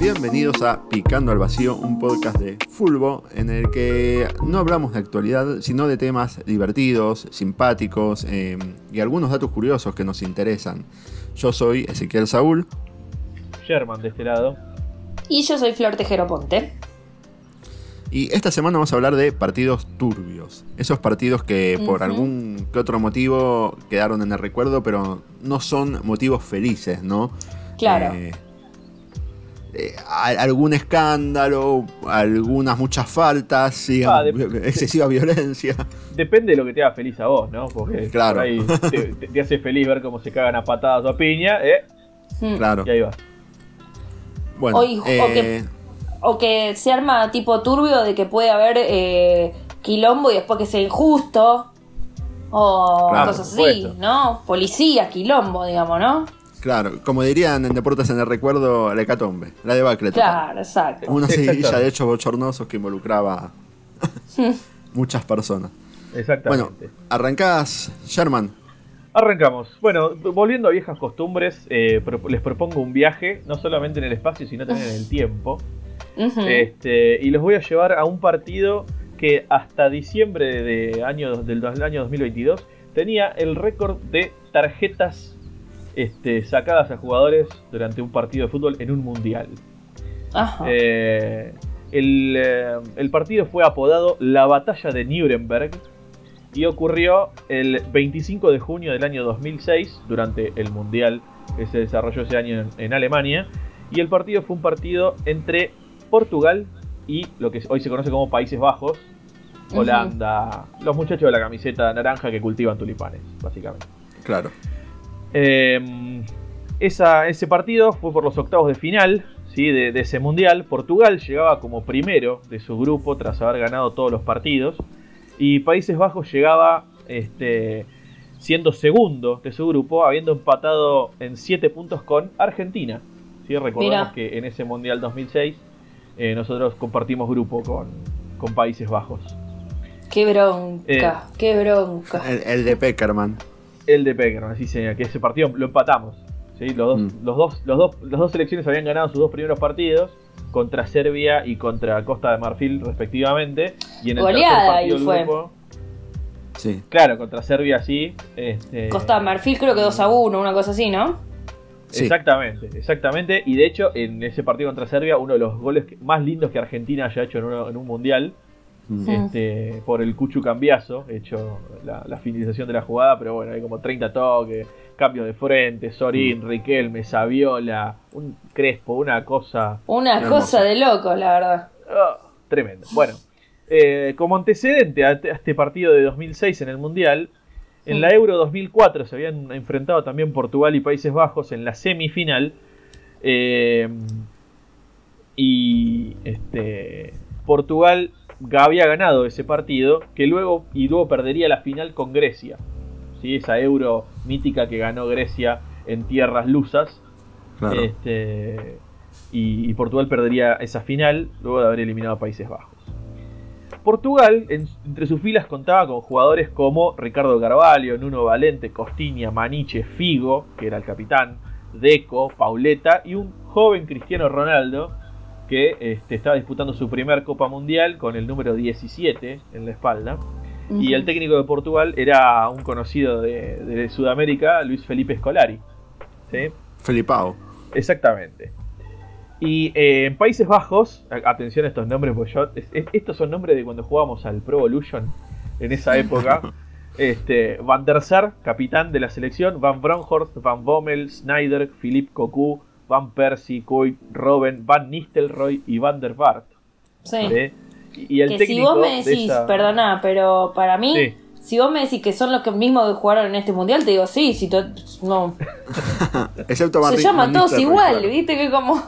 Bienvenidos a Picando al Vacío, un podcast de Fulbo en el que no hablamos de actualidad, sino de temas divertidos, simpáticos eh, y algunos datos curiosos que nos interesan. Yo soy Ezequiel Saúl. Sherman de este lado. Y yo soy Flor Tejero Ponte. Y esta semana vamos a hablar de partidos turbios. Esos partidos que por algún que otro motivo quedaron en el recuerdo, pero no son motivos felices, ¿no? Claro. Eh, eh, algún escándalo, algunas muchas faltas, sí, Ah, excesiva violencia. Depende de lo que te haga feliz a vos, ¿no? Porque Claro. por ahí te, te- te hace feliz ver cómo se cagan a patadas o a piña, ¿eh? Mm. Claro. Y ahí va. Bueno, O, y- o eh, que, o que se arma tipo turbio de que puede haber eh, quilombo y después que sea injusto. O Claro, cosas así, supuesto. ¿no? Policía, quilombo, digamos, ¿no? claro, como dirían en Deportes en el Recuerdo, la hecatombe, la debacle. total. Claro, exacto. Una seguidilla Exactamente. de hechos bochornosos que involucraba muchas personas. Bueno, Exactamente. arrancás, Sherman. Arrancamos. Bueno, volviendo a viejas costumbres, eh, pro- les propongo un viaje, no solamente en el espacio, sino también en el tiempo. Este, y los voy a llevar a un partido que hasta diciembre de año, del, del año 2022 tenía el récord de tarjetas este, sacadas a jugadores durante un partido de fútbol en un mundial. Ajá. Eh, el, eh, el partido fue apodado la Batalla de Nuremberg y ocurrió el 25 de junio del año 2006 durante el Mundial que se desarrolló ese año en, en Alemania. Y el partido fue un partido entre Portugal y lo que hoy se conoce como Países Bajos. Holanda, los muchachos de la camiseta naranja que cultivan tulipanes, básicamente. Claro. Eh, esa- ese partido fue por los octavos de final ¿sí? de, de ese mundial. Portugal llegaba como primero de su grupo tras haber ganado todos los partidos. Y Países Bajos llegaba este, siendo segundo de su grupo, habiendo empatado en 7 puntos con Argentina. ¿sí? Recordemos Mira. que en ese mundial 2006 eh, nosotros compartimos grupo con, con Países Bajos. Qué bronca, eh, qué bronca. El, el de Peckerman. El de Peckerman, así señor, que ese partido lo empatamos. ¿sí? Los, dos, Mm. los, dos, los, dos, las dos selecciones habían ganado sus dos primeros partidos contra Serbia y contra Costa de Marfil respectivamente. Y en el Goleada tercer ahí fue. grupo, Sí. claro, contra Serbia sí. Este, Costa de Marfil creo que 2 a 1, una cosa así, ¿no? Sí. Exactamente, exactamente. Y de hecho, en ese partido contra Serbia, uno de los goles que- más lindos que Argentina haya hecho en, uno- en un mundial, Mm. este, por el Cuchu Cambiazo, hecho la, la finalización de la jugada, pero bueno, hay como 30 toques, cambios de frente, Sorín, Riquelme, Saviola, un Crespo, una cosa Una cosa de loco, la verdad. ah, tremendo. Bueno, eh, como antecedente a este- a este partido de 2006 en el Mundial, en la Euro 2004 se habían enfrentado también Portugal y Países Bajos en la semifinal. eh, y este, Portugal había ganado ese partido, que luego y luego perdería la final con Grecia. ¿sí? Esa Euro mítica que ganó Grecia en tierras lusas. Claro. Este, y, y Portugal perdería esa final luego de haber eliminado a Países Bajos. Portugal, en- entre sus filas, contaba con jugadores como Ricardo Carvalho, Nuno Valente, Costiña, Maniche, Figo, que era el capitán, Deco, Pauleta y un joven Cristiano Ronaldo que este, estaba disputando su primer Copa Mundial con el número 17 en la espalda. Y el técnico de Portugal era un conocido de, de Sudamérica, Luis Felipe Scolari. ¿sí? Felipao. Exactamente. Y eh, en Países Bajos, atención a estos nombres, porque yo, es- es- estos son nombres de cuando jugábamos al Pro Evolution en esa época. este, Van der Sar, capitán de la selección, Van Bronhorst, Van Bommel, Snyder, Philippe Cocu, Van Persie, Coit, Robben, Van Nistelrooy y Van der Vaart. Sí. Y y el que si técnico vos me de decís, esa- perdona, pero para mí, Sí. si vos me decís que son los que mismos que jugaron en este mundial, te digo sí, si to- no. Excepto Se llaman todos igual, claro. viste que como.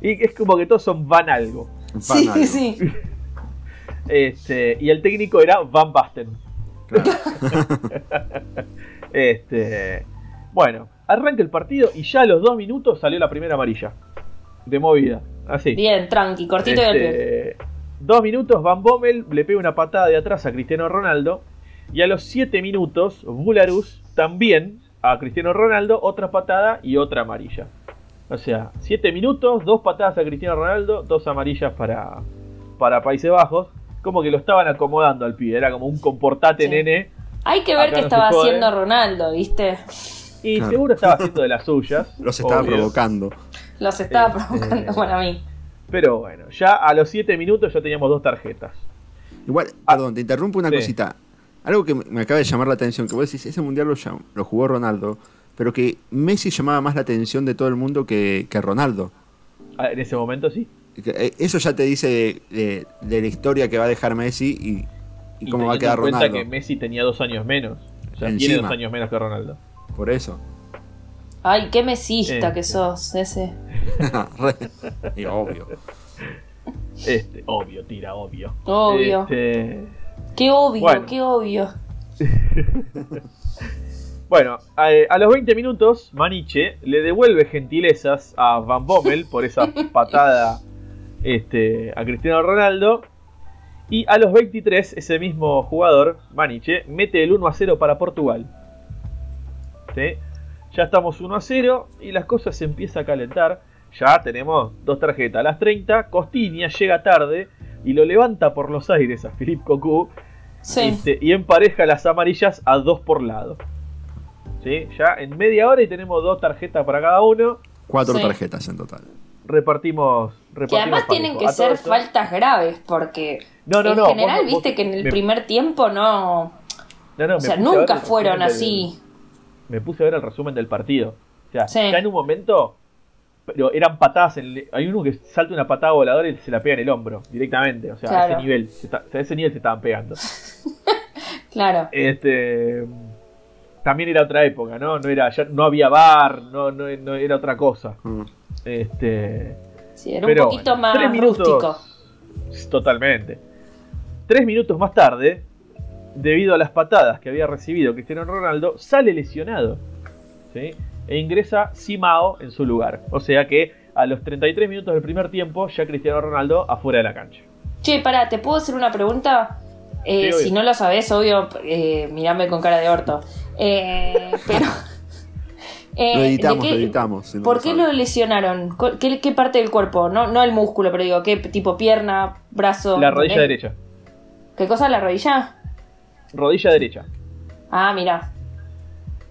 Y es como que todos son Van algo. Van Sí, algo. sí. Este, y el técnico era Van Basten. Claro. Este, bueno, arranca el partido y ya a los dos minutos salió la primera amarilla. De movida. Así. Bien, tranqui, cortito y al pie. Este, dos minutos, Van Bommel le pega una patada de atrás a Cristiano Ronaldo. Y a los siete minutos, Bularus también a Cristiano Ronaldo, otra patada y otra amarilla. O sea, 7 minutos, dos patadas a Cristiano Ronaldo, dos amarillas para, para Países Bajos. Como que lo estaban acomodando al pibe, era como un comportate Sí. nene. Hay que ver Acá qué no estaba haciendo Ronaldo, ¿viste? Y Claro. seguro estaba haciendo de las suyas. Los estaba obvio. provocando. Los estaba Eh, provocando eh. para mí. Pero bueno, ya a los 7 minutos ya teníamos dos tarjetas. Igual, perdón, te interrumpo una Sí. cosita. Algo que me- acaba de llamar la atención, que vos decís, ese mundial lo, lo jugó Ronaldo, pero que Messi llamaba más la atención de todo el mundo que, que Ronaldo. Ah, En ese momento sí. Eh, Eso ya te dice de, de- de la historia que va a dejar Messi y, y cómo va a quedar en cuenta Ronaldo. que Messi tenía dos años menos. O sea, tiene dos años menos que Ronaldo. Por eso. Ay, qué mesista Eh, que sí. sos, ese. Y obvio. Este, obvio, tira, obvio. Obvio. Este, Qué obvio, Bueno. qué obvio. bueno, a, a los 20 minutos, Maniche le devuelve gentilezas a Van Bommel por esa patada este, a Cristiano Ronaldo. Y a los 23, ese mismo jugador, Maniche, mete el 1 a 0 para Portugal. ¿Sí? Ya estamos 1 a 0 y las cosas se empiezan a calentar. Ya tenemos dos tarjetas. A las 30, Costiña llega tarde y lo levanta por los aires a Philippe Cocu Sí. este, y empareja las amarillas a dos por lado. ¿Sí? Ya en media hora y tenemos dos tarjetas para cada uno. Cuatro Sí. tarjetas en total. Repartimos. Que repartimos además parejo. tienen que A ser faltas graves, porque No, no, en no, general, vos viste vos- que en el me- primer tiempo no. No, no, O sea, nunca fueron del- así. me puse a ver el resumen del partido. O sea, Sí. ya en un momento. Pero eran patadas. En el- hay uno que salta una patada voladora y se la pega en el hombro directamente. O sea, a ese nivel. se está- o sea, a ese nivel se estaban pegando. Claro. Este. También era otra época, ¿no? No, era, ya no había bar, no, no, no era otra cosa. Mm. Este. Sí, era Pero un poquito bueno, tres más minutos- rústico. Totalmente. Tres minutos más tarde, debido a las patadas que había recibido Cristiano Ronaldo, sale lesionado. ¿sí? E ingresa Simao en su lugar. O sea que a los 33 minutos del primer tiempo, ya Cristiano Ronaldo afuera de la cancha. Che, pará, ¿te puedo hacer una pregunta? Eh, Sí, si no lo sabes, obvio, eh, mirame con cara de orto. Eh, pero. eh, Lo ¿de editamos, qué- lo editamos. si no ¿Por lo qué lo lesionaron? ¿Cu- ¿Qué, qué parte del cuerpo? No, no el músculo, pero digo, ¿qué tipo pierna, brazo? La rodilla ¿Eh? derecha. ¿Qué cosa? ¿La rodilla? Rodilla derecha. Ah, mira.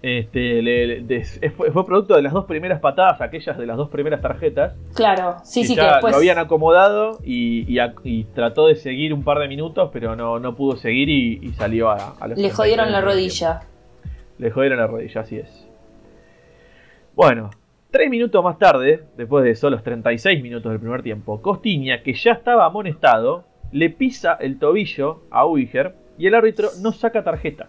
Este, le- le- des- fue, fue producto de las dos primeras patadas, aquellas de las dos primeras tarjetas. Claro, sí, que sí, que después. lo habían acomodado y, y a- y trató de seguir un par de minutos, pero no, no pudo seguir y, y salió a, a los Le 33 jodieron la rodilla. tiempo. Le jodieron la rodilla, así es. Bueno, tres minutos más tarde, después de solo 36 minutos del primer tiempo, Costiña, que ya estaba amonestado, le pisa el tobillo a Uiger y el árbitro no saca tarjeta.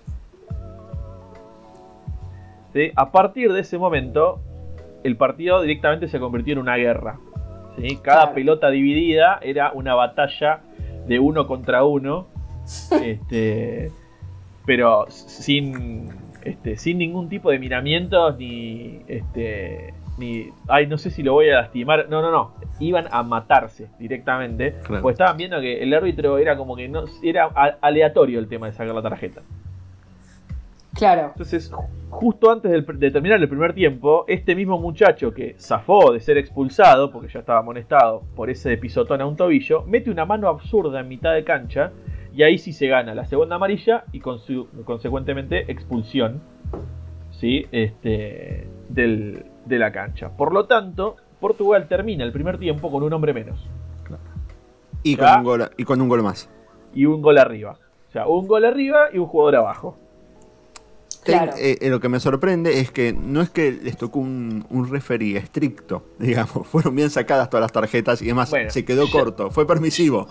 ¿Sí? A partir de ese momento, el partido directamente se convirtió en una guerra. ¿sí? Cada Claro. pelota dividida era una batalla de uno contra uno. este, pero sin, este, sin ningún tipo de miramientos ni, este, ni, ay, no sé si lo voy a lastimar. No, no, no. Iban a matarse directamente. Claro. Pues estaban viendo que el árbitro era como que no, era aleatorio el tema de sacar la tarjeta. Claro. Entonces, ju- justo antes del de terminar el primer tiempo, este mismo muchacho que zafó de ser expulsado, porque ya estaba amonestado por ese pisotón a un tobillo, mete una mano absurda en mitad de cancha y ahí sí se gana la segunda amarilla y con su- consecuentemente expulsión ¿sí? este, del- de la cancha. Por lo tanto, Portugal termina el primer tiempo con un hombre menos Y con, un gol, y con un gol más. y un gol arriba. O sea, un gol arriba y un jugador abajo. Claro. Eh, eh, lo que me sorprende es que no es que les tocó un, un referee estricto, digamos. Fueron bien sacadas todas las tarjetas y además Bueno, se quedó ya- corto. Fue permisivo.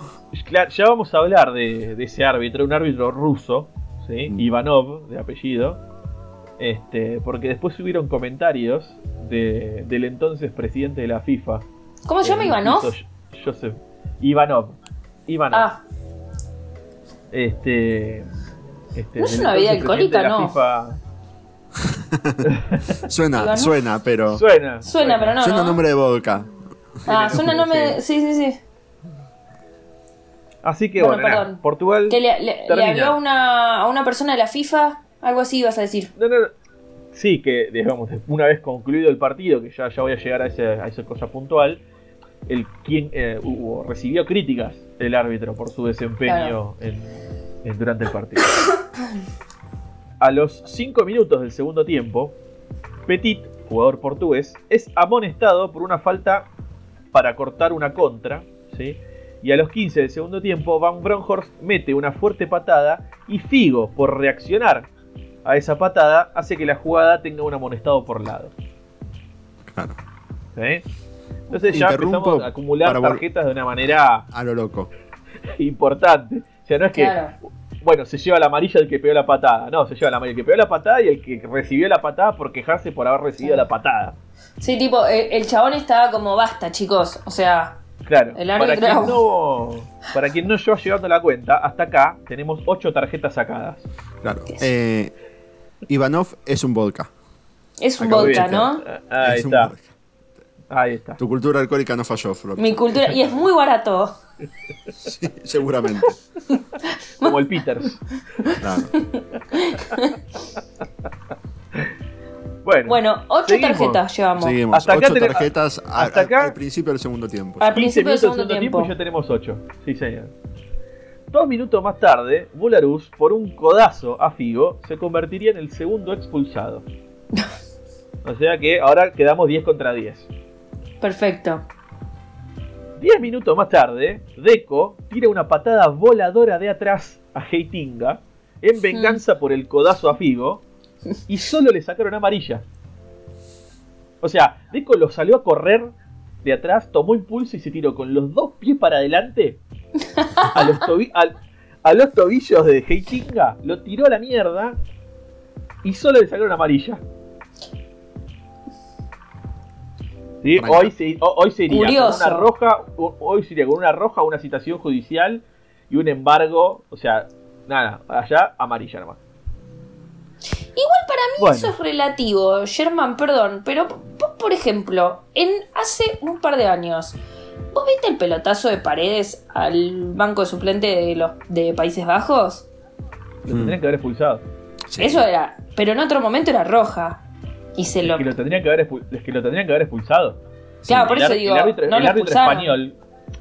Claro, ya vamos a hablar de, de ese árbitro, un árbitro ruso, ¿sí? Mm. Ivanov, de apellido. Este, porque después hubieron comentarios de- del entonces presidente de la FIFA. ¿Cómo se llama Ivanov? Joseph Ivanov. Ivanov. Ah, Este, este, ¿No es una bebida de alcohólica? FIFA. Suena, suena, pero. Suena. suena, pero no. suena ¿no? nombre de vodka. Ah, suena nombre. Sí, sí, sí. Así que Bueno, perdón. Portugal. Que le, le- le Termina. habló a una, a una persona de la FIFA, algo así ibas a decir. No, no, no. sí, que digamos, una vez concluido el partido, que ya, ya voy a llegar a, ese, a esa cosa puntual, el quien eh, hubo- recibió críticas el árbitro por su desempeño en- durante el partido. A los 5 minutos del segundo tiempo, Petit, jugador portugués, es amonestado por una falta para cortar una contra, ¿sí? Y a los 15 del segundo tiempo, Van Bronckhorst mete una fuerte patada y Figo, por reaccionar a esa patada, hace que la jugada tenga un amonestado por lado. Claro. ¿sí? Entonces ya Interrumpo empezamos a acumular tarjetas de una manera A lo loco. importante. O sea, no es que, Claro. bueno, se lleva la amarilla el que pegó la patada. No, se lleva la amarilla el que pegó la patada y el que recibió la patada por quejarse por haber recibido la patada. Sí, tipo, el, el chabón estaba como basta, chicos. O sea, Claro, El para árbitro- quien, no, para quien no lleva llevando la cuenta, hasta acá tenemos 8 tarjetas sacadas. Claro. Eh, Ivanov es un vodka. es un Acá vodka, ¿no? estar. Ahí Es un está, vodka. ahí está. Tu cultura alcohólica no falló, Flor. Mi cultura. Y es muy barato. Sí, seguramente. Como el Peters. Claro. Bueno, Bueno, ocho seguimos. tarjetas llevamos. Seguimos. Hasta acá Ocho tarjetas a- hasta acá- al principio del segundo tiempo. Al 15 principio del minutos del segundo tiempo ya tenemos 8. Sí, señor. Dos minutos más tarde, Bularus, por un codazo a Figo, se convertiría en el segundo expulsado. O sea que ahora quedamos 10 contra 10. Perfecto. 10 minutos más tarde, Deco tira una patada voladora de atrás a Heitinga en venganza por el codazo a Figo y solo le sacaron amarilla. O sea, Deco lo salió a correr de atrás, tomó impulso y se tiró con los dos pies para adelante a los, tobi- a los tobillos de Heitinga, lo tiró a la mierda y solo le sacaron amarilla. Sí, hoy, se, hoy se iría Curioso. con una roja, ho- hoy se iría con una roja, una citación judicial y un embargo, o sea, nada, allá amarilla nomás. Igual para mí Bueno. eso es relativo, Sherman, perdón, pero por ejemplo, en hace un par de años, ¿vos viste el pelotazo de paredes al banco de suplente de los de Países Bajos? Lo Mm. tendrían que haber expulsado. Sí. Eso era, pero en otro momento era roja. Y se Es lo. que lo tendrían que haber, expu- es que lo tendrían que haber expulsado. Claro, por el, eso ar- digo, el árbitro, no el lo árbitro expulsaron. español,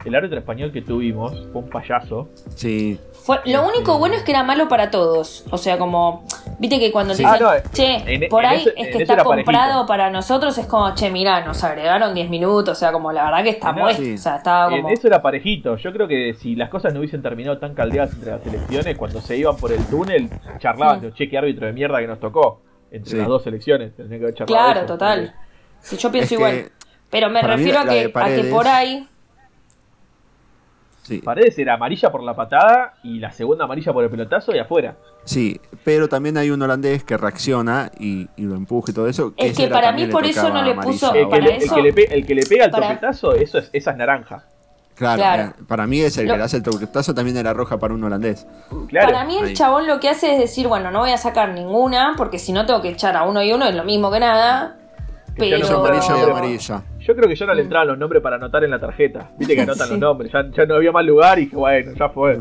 el árbitro español que tuvimos fue un payaso. Sí. Fue, lo único bueno es que era malo para todos. O sea, como. Viste que cuando te Sí. dicen, Ah, no, eh, che, en- por en ahí eso- es que eso está comprado parejito. para nosotros, es como, che, mirá, nos agregaron 10 minutos. O sea, como la verdad que está No, muerto. sí. O sea, estaba En eso era parejito. Yo creo que si las cosas no hubiesen terminado tan caldeadas entre las elecciones, cuando se iban por el túnel, charlaban Mm. de che, qué árbitro de mierda que nos tocó. Entre Sí. las dos elecciones. Tendrían que haber charlado Claro, eso, total. porque- Si yo pienso Es que igual. Pero me para mí refiero a que, de a que Paredes- por ahí. Sí. Paredes era amarilla por la patada y la segunda amarilla por el pelotazo y afuera. Sí, pero también hay un holandés que reacciona y, y lo empuja y todo eso. Es que para mí por eso no le puso- El que, para le, el eso- que le pe- el que le pega el para- topetazo, eso es, esa es naranja. Claro, Claro. eh, para mí es el Lo- que le hace el toquetazo también era roja para un holandés. Claro. Para mí el ahí. chabón lo que hace es decir, bueno, no voy a sacar ninguna, porque si no tengo que echar a uno y uno, es lo mismo que nada. Que no Pero. son amarilla y. Yo creo que ya no le entraban los nombres para anotar en la tarjeta. Viste que anotan Sí. los nombres. Ya, ya no había más lugar y que bueno, ya fue.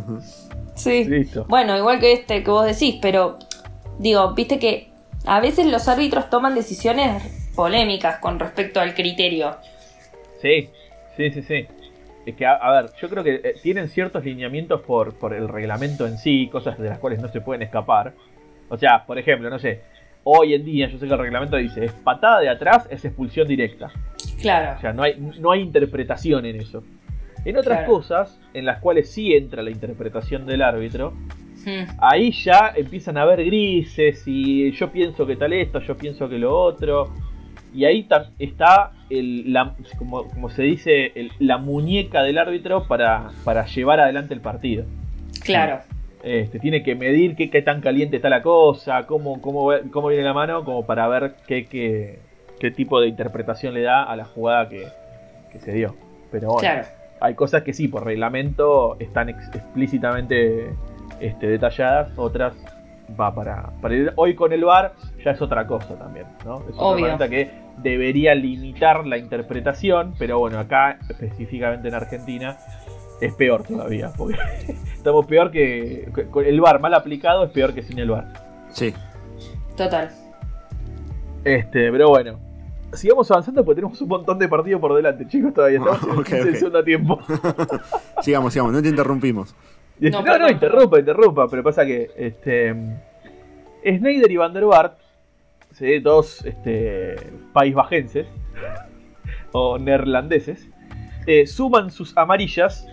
Sí. Listo. Bueno, igual que este que vos decís, pero digo, viste que a veces los árbitros toman decisiones polémicas con respecto al criterio. Sí, sí, sí, sí. Es que, a, a ver, yo creo que eh, tienen ciertos lineamientos por, por el reglamento en sí, cosas de las cuales no se pueden escapar. O sea, por ejemplo, no sé, hoy en día yo sé que el reglamento dice, es patada de atrás, es expulsión directa. Claro. O sea, no hay, no hay interpretación en eso. En otras Claro. cosas, en las cuales sí entra la interpretación del árbitro, Hmm. ahí ya empiezan a haber grises y yo pienso que tal esto, yo pienso que lo otro. Y ahí está el, la, como, como se dice, el- la muñeca del árbitro para, para llevar adelante el partido. Claro. Este, tiene que medir qué, qué tan caliente está la cosa, cómo, cómo, cómo viene la mano, como para ver qué, qué, qué tipo de interpretación le da a la jugada que, que se dio. Pero bueno, Claro. hay cosas que sí, por reglamento están ex- explícitamente este, detalladas, otras va para, para ir- hoy con el VAR ya es otra cosa también, ¿no? Es una herramienta que debería limitar la interpretación, pero bueno, acá específicamente en Argentina es peor todavía, porque estamos peor que con el VAR mal aplicado es peor que sin el VAR. Sí. Total. Este, pero bueno. Sigamos avanzando porque tenemos un montón de partidos por delante, chicos, todavía estamos en el Ok, 15 del ok. segundo tiempo. Sigamos, sigamos, no te interrumpimos. No, no, no, interrumpa, interrumpa, pero pasa que este Snyder y Van der Vaart, ¿sí? dos este, paisbajenses o neerlandeses, eh, suman sus amarillas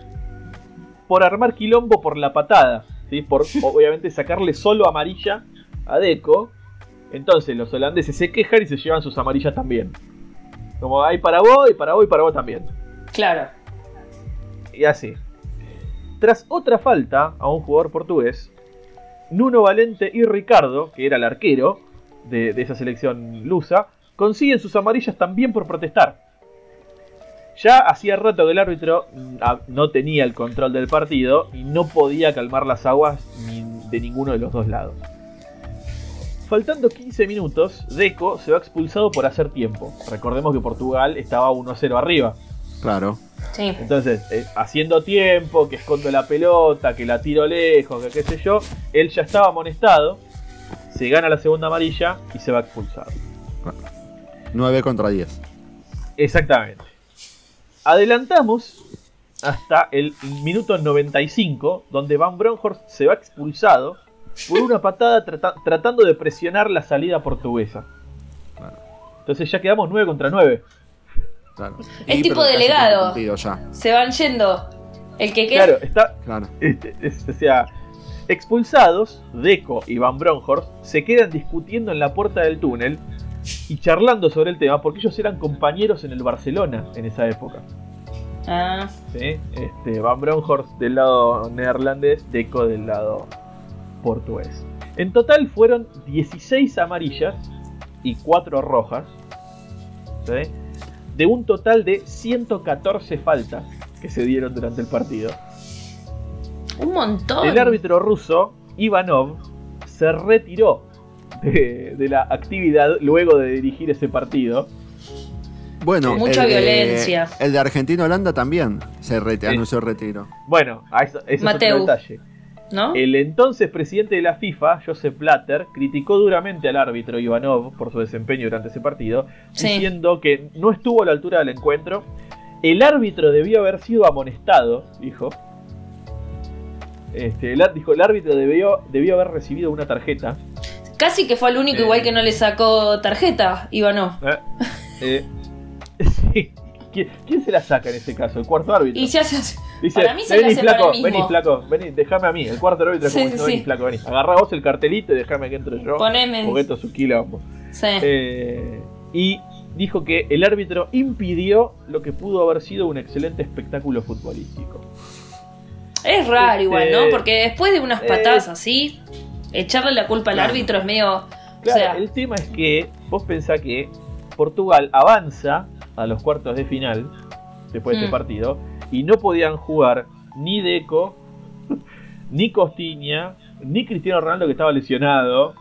por armar quilombo por la patada, ¿sí? por obviamente sacarle solo amarilla a Deco. Entonces los holandeses se quejan y se llevan sus amarillas también. Como hay para vos y para vos y para vos también. Claro. Y así. Tras otra falta a un jugador portugués, Nuno Valente y Ricardo, que era el arquero de, esa selección lusa, consiguen sus amarillas también por protestar. Ya hacía rato que el árbitro mm, ah, no tenía el control del partido y no podía calmar las aguas de ninguno de los dos lados. Faltando 15 minutos, Deco se va expulsado por hacer tiempo. Recordemos que Portugal estaba 1-0 arriba. Claro. Sí. Entonces, eh, haciendo tiempo, que escondo la pelota, que la tiro lejos, que qué sé yo, él ya estaba amonestado, se gana la segunda amarilla y se va expulsado. 9 contra 10. Exactamente. Adelantamos hasta el minuto 95, donde Van Bronckhorst se va expulsado por una patada trata- tratando de presionar la salida portuguesa. Entonces ya quedamos 9 contra 9. Claro. Es Y, tipo delegado. Se van yendo. El que queda. Claro, está, Claro. Este, es- o sea, expulsados, Deco y Van Bronckhorst se quedan discutiendo en la puerta del túnel y charlando sobre el tema porque ellos eran compañeros en el Barcelona en esa época. Ah, ¿sí? Este, Van Bronckhorst del lado neerlandés, Deco del lado portugués. En total fueron 16 amarillas y 4 rojas. ¿sí? De un total de 114 faltas que se dieron durante el partido. un montón. El árbitro ruso, Ivanov, se retiró de, de la actividad luego de dirigir ese partido. Bueno, Mucha el de- violencia. el de Argentina-Holanda también se rete- Sí. anunció retiro. Bueno, a eso, ese es otro detalle. ¿No? El entonces presidente de la FIFA, Joseph Blatter, criticó duramente al árbitro Ivanov por su desempeño durante ese partido, Sí. diciendo que no estuvo a la altura del encuentro. El árbitro debió haber sido amonestado, dijo. Este, el, dijo, el árbitro debió, debió haber recibido una tarjeta. Casi que fue el único Eh. igual que no le sacó tarjeta, Ivano. ¿eh? Eh, sí. ¿Quién, quién se la saca en este caso? El cuarto árbitro. Y se hace. Dice, para mí se vení flaco, vení flaco, vení, déjame a mí. El cuarto árbitro es como Sí, vení sí. flaco, vení. Agarrá vos el cartelito y déjame que entre yo. Poneme. Porque esto es un quilombo. Sí. Eh, y dijo que el árbitro impidió lo que pudo haber sido un excelente espectáculo futbolístico. Es raro Este, igual, ¿no? Porque después de unas eh, patadas así, echarle la culpa al Claro. árbitro es medio. Claro, o sea, el tema es que vos pensás que Portugal avanza a los cuartos de final después de este Mm. partido y no podían jugar ni Deco, ni Costiña, ni Cristiano Ronaldo que estaba lesionado.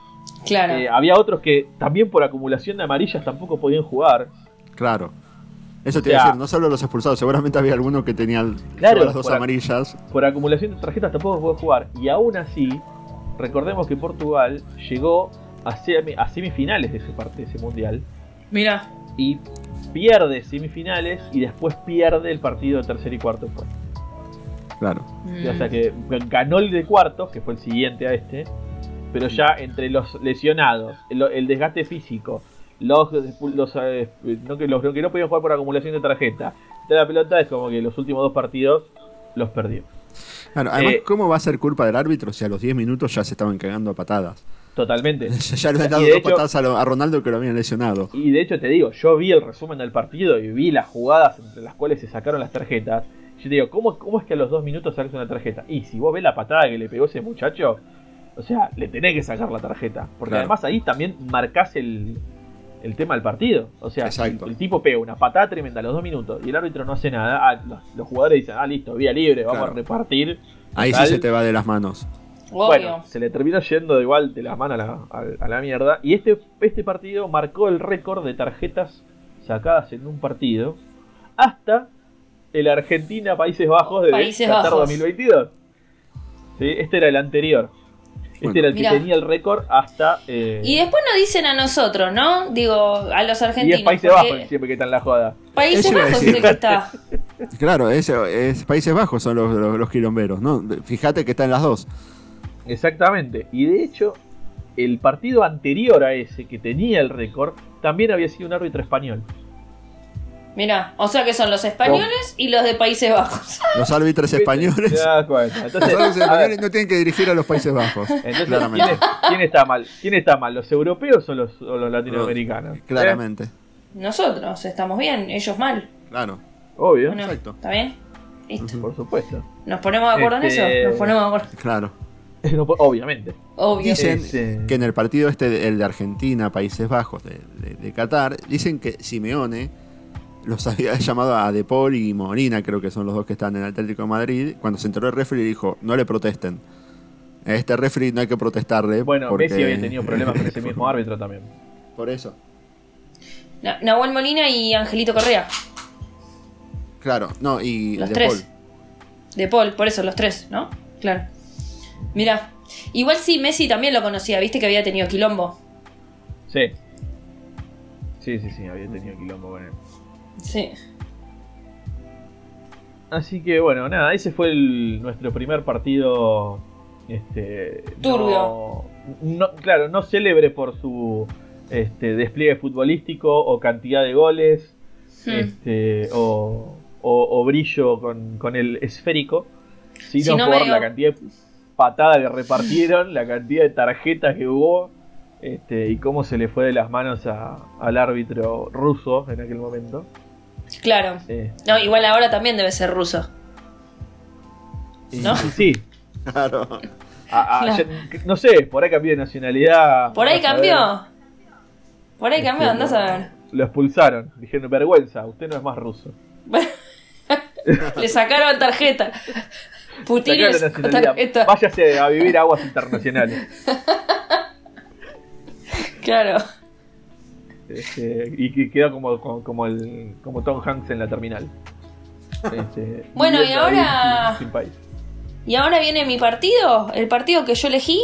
claro. Eh, había otros que también por acumulación de amarillas tampoco podían jugar. Claro. Eso te O iba a decir, no solo los expulsados, seguramente había alguno que tenía Claro, las dos por amarillas. Por acumulación de tarjetas tampoco puede jugar. Y aún así, recordemos que Portugal llegó a, semi- a semifinales de ese, parte, de ese mundial. Mira. Y pierde semifinales y después pierde el partido de tercer y cuarto puesto. Claro. O sea que ganó el de cuartos, que fue el siguiente a este, pero ya entre los lesionados, el, el desgaste físico, los, los, eh, no, que, los que no podían jugar por acumulación de tarjeta, de la pelota es como que los últimos dos partidos los perdió. Claro, además, Eh, ¿cómo va a ser culpa del árbitro si a los 10 minutos ya se estaban cagando a patadas? Totalmente. ya le han dado dos patadas a, Ronaldo que lo habían lesionado. Y de hecho te digo, yo vi el resumen del partido y vi las jugadas entre las cuales se sacaron las tarjetas. Yo te digo, ¿cómo, cómo es que a los dos minutos sacas una tarjeta? Y si vos ves la patada que le pegó ese muchacho, o sea, le tenés que sacar la tarjeta. Porque Claro. además ahí también marcás el, el tema del partido. O sea, el, tipo pega una patada tremenda a los dos minutos y el árbitro no hace nada, ah, los, los jugadores dicen, ah, listo, vía libre, vamos Claro. a repartir. Ahí sí se te va de las manos. Obvio. bueno, se le terminó yendo igual de la mano a la, a- a la mierda. Y este, este partido marcó el récord de tarjetas sacadas en un partido hasta el Argentina-Países Bajos de Países Qatar Bajos. 2022. ¿Sí? Este era el anterior. Este era el que Mirá. tenía el récord hasta. eh, Y después nos dicen a nosotros, ¿no? Digo, a los y argentinos. es Países porque Bajos siempre que está en la joda. Países Eso Bajos el que está. Claro, es, es Países Bajos son los, los, los quilomberos, ¿no? Fíjate que están las dos. Exactamente. Y de hecho, el partido anterior a ese, que tenía el récord, también había sido un árbitro español. Mira, o sea que son los españoles y los de Países Bajos. Los árbitros españoles. ¿Te das cuenta? Los Entonces, árbitros españoles no tienen que dirigir a los Países Bajos. entonces, ¿quién, claramente. es- quién está mal? ¿Quién está mal? ¿Los europeos o los, o los latinoamericanos? Claramente. Nosotros estamos bien, ellos mal. Claro. ¿Eh? Obvio, ¿O no? Exacto. ¿Está bien? Listo. por supuesto. ¿Nos ponemos de acuerdo Este- en eso? Nos ponemos de acuerdo. Claro. No, Obviamente. Obvio. Dicen Ese- que en el partido este, el de Argentina, Países Bajos, de, de- de Qatar, dicen que Simeone los había llamado a De Paul y Molina, creo que son los dos que están en el Atlético de Madrid. Cuando se enteró el referee dijo, no le protesten. A este referee no hay que protestarle. Bueno, porque- Messi había tenido problemas con ese mismo árbitro también. Por eso. Na- Nahuel Molina y Angelito Correa. Claro, no, y Los De tres. Paul. De Paul, por eso los tres, ¿no? Claro. Mira. Igual sí, Messi también lo conocía, viste que había tenido quilombo. Sí. Sí, sí, sí, había tenido quilombo con él. Sí. Así que bueno, nada, ese fue el- nuestro primer partido. Este. Turbio. No, no- claro, no célebre por su este, despliegue futbolístico o cantidad de goles. Hmm. Este, o, o- o brillo con, con el esférico. Sino Si no por medio- la cantidad de patadas que repartieron, la cantidad de tarjetas que hubo. Este, y cómo se le fue de las manos a- al árbitro ruso en aquel momento. Claro. Eh, No, igual ahora también debe ser ruso. y- ¿No? y sí, Claro. A- a- Claro. ya- no sé, por ahí cambió de nacionalidad. Por ahí cambió. Por ahí cambió, Este, andás a ver. Lo expulsaron. Dijeron, vergüenza, usted no es más ruso. Le sacaron tarjeta. Putin. Váyase a vivir a aguas internacionales. Claro. Este, y que quedó como, como, como el, como Tom Hanks en la terminal. Este, Bueno, y ahora- sin- sin país. Y ahora viene mi partido, el partido que yo elegí.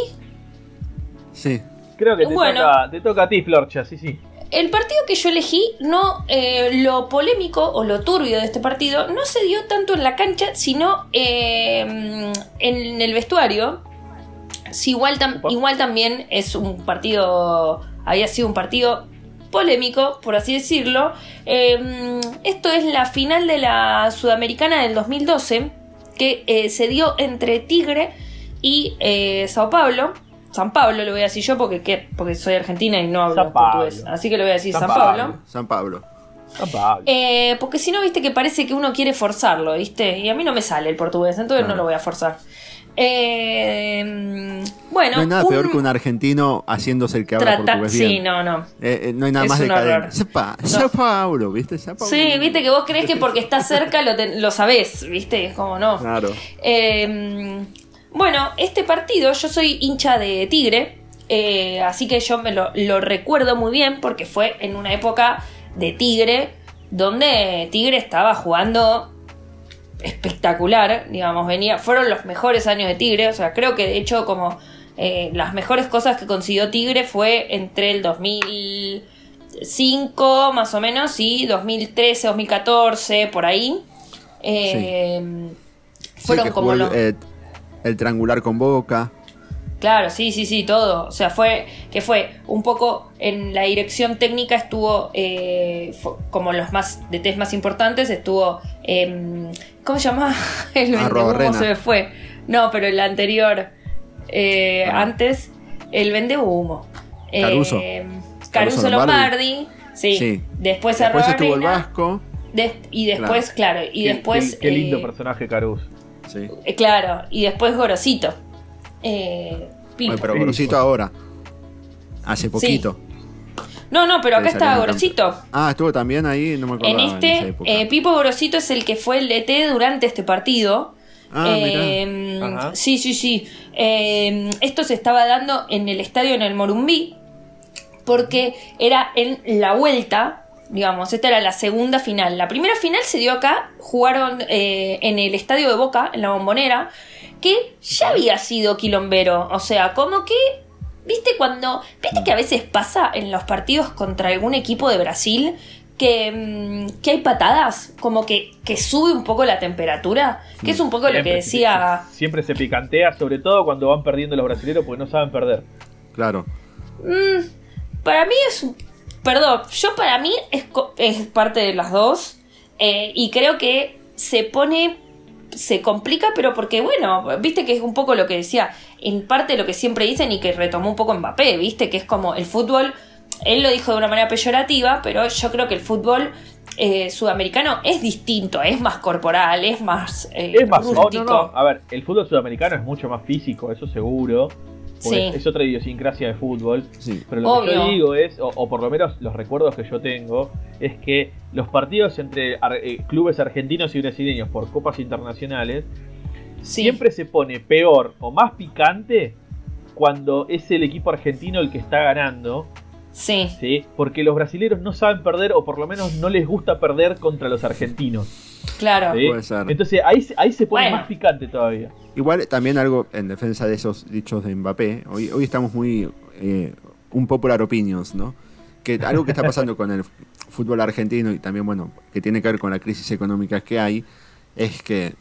Sí. Creo que te, Bueno. toca, te toca a ti, Florcha, sí, sí. El partido que yo elegí, no eh, lo polémico o lo turbio de este partido, no se dio tanto en la cancha, sino eh, en el vestuario. Igual, tam- Upa. igual también es un partido, había sido un partido polémico, por así decirlo. Eh, esto es la final de la Sudamericana del 2012, que eh, se dio entre Tigre y eh, Sao Paulo. San Pablo lo voy a decir yo porque, ¿qué? porque soy argentina y no hablo San Pablo. portugués. Así que lo voy a decir San San, Pablo. Pablo. San Pablo. Ah, Pablo. Eh, porque si no, viste que parece que uno quiere forzarlo, ¿viste? Y a mí no me sale el portugués, entonces Claro. no lo voy a forzar. Eh, bueno, No hay nada un- peor que un argentino haciéndose el que habla trata- portugués bien. Sí, no, no. Eh, eh, no hay nada Es más de un cadena. horror. Sepa, Sao Paulo, ¿viste? Sao Paulo. Sí, viste que vos crees que porque estás cerca lo, te- lo sabés, ¿viste? Es como no. Claro. Bueno, este partido, yo soy hincha de Tigre, eh, así que yo me lo, lo recuerdo muy bien porque fue en una época de Tigre donde Tigre estaba jugando espectacular, digamos, venía, fueron los mejores años de Tigre, o sea, creo que de hecho como eh, las mejores cosas que consiguió Tigre fue entre el 2005 más o menos y 2013, 2014, por ahí. Eh, Sí, fueron como los... el triangular con Boca. Claro, sí, sí, sí, todo. O sea, fue que fue un poco en la dirección técnica estuvo eh, como los más de test más importantes estuvo em, ¿cómo se llama? El Ah, vendehumo Robarrena. se me fue. No, pero el anterior eh, Ah. antes el vendehumo. Eh, Caruso. Caruso, Caruso Lombardi. Lombardi. Sí. Sí. Después, Después estuvo el Vasco. y después, claro, y Qué- después Qué, qué lindo eh, personaje Carus. Sí. eh, claro, y después Gorosito. Eh, pero. Gorosito ahora. Hace poquito. No, no, pero acá está Gorosito. Ah, estuvo también ahí, no me acuerdo. En esa este, época. eh, Pipo Gorosito es el que fue el DT durante este partido. Ah, Eh, Ajá. sí, sí, sí. Eh, esto se estaba dando en el estadio en el Morumbí, porque era en la vuelta digamos, esta era la segunda final. La primera final se dio acá, jugaron eh, en el estadio de Boca, en la bombonera, que ya había sido quilombero, o sea, como que, viste cuando, viste que a veces pasa en los partidos contra algún equipo de Brasil que, mm, que hay patadas, como que, que sube un poco la temperatura, que es un poco lo que decía... Siempre se picantea, sobre todo cuando van perdiendo los brasileños porque no saben perder. Claro. Mm, para mí es. Perdón, yo para mí es, es parte de las dos. eh, y creo que se pone. Se complica, pero porque, bueno, viste que es un poco lo que decía. En parte lo que siempre dicen y que retomó un poco Mbappé, viste que es como el fútbol. Él lo dijo de una manera peyorativa, pero yo creo que el fútbol eh, sudamericano es distinto, es más corporal, es más. eh, Es más, no, a ver, el fútbol sudamericano es mucho más físico, eso seguro. Porque Sí. es, otra idiosincrasia de fútbol. Sí. Pero lo que yo digo es, o, o por lo menos los recuerdos que yo tengo, es que los partidos entre ar- eh, clubes argentinos y brasileños por copas internacionales Sí. siempre se pone peor o más picante cuando es el equipo argentino el que está ganando, Sí. ¿sí? Porque los brasileños no saben perder o por lo menos no les gusta perder contra los argentinos. Claro. ¿sí? Puede ser. Entonces ahí, se- ahí se pone Bueno. más picante todavía. Igual también algo en defensa de esos dichos de Mbappé. Hoy, hoy estamos muy eh, un popular opinions, ¿no? Que algo que está pasando con el fútbol argentino y también, bueno, que tiene que ver con la crisis económica que hay, es que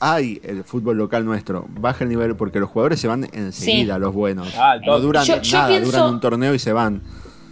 hay el fútbol local nuestro, baja el nivel porque los jugadores se van enseguida, los buenos. Ah, no duran Yo- yo nada, pienso- duran un torneo y se van.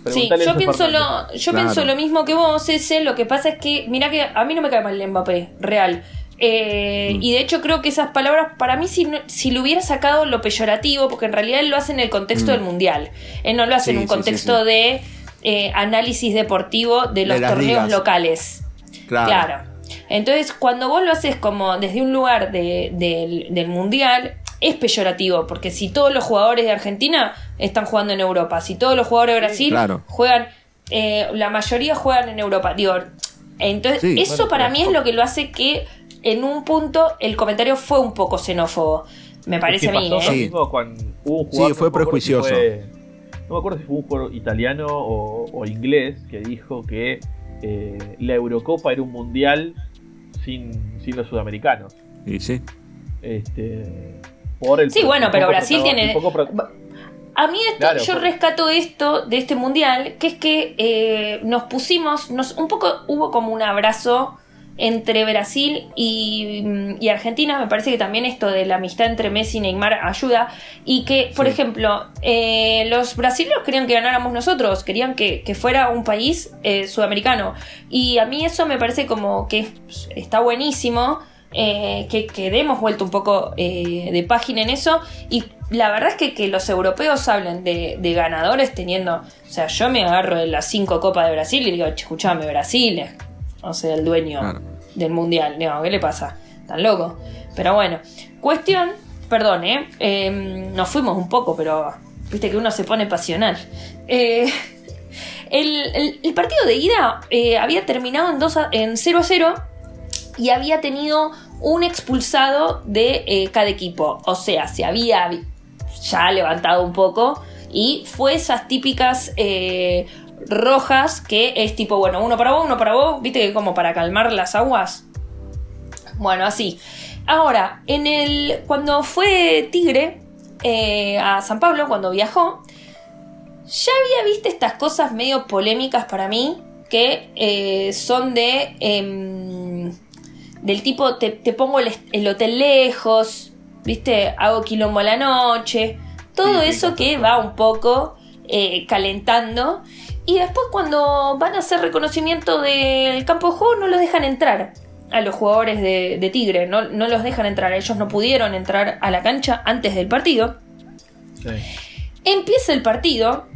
Sí, yo pienso lo, yo Claro. pienso lo mismo que vos, ese. Lo que pasa es que, mira que a mí no me cae mal el Mbappé, real. Eh, Mm. Y de hecho creo que esas palabras, para mí, si, no- si lo hubiera sacado lo peyorativo, porque en realidad él lo hace en el contexto Mm. del mundial. Él no lo hace en un sí, contexto sí, sí. de eh, análisis deportivo de los torneos ligas. locales. Claro. Claro. Entonces, cuando vos lo haces como desde un lugar de- del, del mundial, es peyorativo, porque si todos los jugadores de Argentina están jugando en Europa, si todos los jugadores de Brasil Claro. juegan, eh, la mayoría juegan en Europa, digo, entonces Sí. eso Bueno, para pero- mí es lo que lo hace que en un punto el comentario fue un poco xenófobo, me parece a mí. pasó ¿eh? Sí. mismo cuando hubo un Sí, jugador, fue no prejuicioso. fue- no me acuerdo si fue un jugador italiano o, o inglés que dijo que eh, la Eurocopa era un mundial sin, sin los sudamericanos. Y sí. Este, por el Sí, bueno, pero Brasil tiene- A mí esto, Claro, yo por- rescato esto de este mundial, que es que eh, nos pusimos, nos, un poco hubo como un abrazo entre Brasil y, y Argentina, me parece que también esto de la amistad entre Messi y Neymar ayuda, y que, por Sí. ejemplo, eh, los brasileños querían que ganáramos nosotros, querían que, que fuera un país eh, sudamericano, y a mí eso me parece como que está buenísimo, eh, que, que demos vuelta un poco eh, de página en eso. Y la verdad es que, que los europeos hablen de, de ganadores teniendo. O sea, yo me agarro de las cinco copas de Brasil y digo, "Che, escuchame, Brasil o sea, el dueño Claro. del mundial. Digo, ¿qué le pasa? Tan loco. Pero bueno, cuestión, perdón, ¿eh? Eh, nos fuimos un poco, pero viste que uno se pone pasional. Eh, el, el- el partido de ida eh, había terminado en, 2 a- en 0 a 0 y había tenido un expulsado de eh, cada equipo. O sea, se había ya levantado un poco y fue esas típicas eh, rojas que es tipo, bueno, uno para vos, uno para vos, viste que como para calmar las aguas. Bueno, así. Ahora, en el. Cuando fue Tigre eh, a San Pablo, cuando viajó, ya había visto estas cosas medio polémicas para mí. Que eh, son de. em, del tipo, te, te pongo el, el hotel lejos, ¿viste? Hago quilombo a la noche. Todo Sí, eso sí, que va un poco eh, calentando. Y después cuando van a hacer reconocimiento del campo de juego no los dejan entrar a los jugadores de, de Tigre. No, no los dejan entrar. Ellos no pudieron entrar a la cancha antes del partido. sí. Empieza el partido,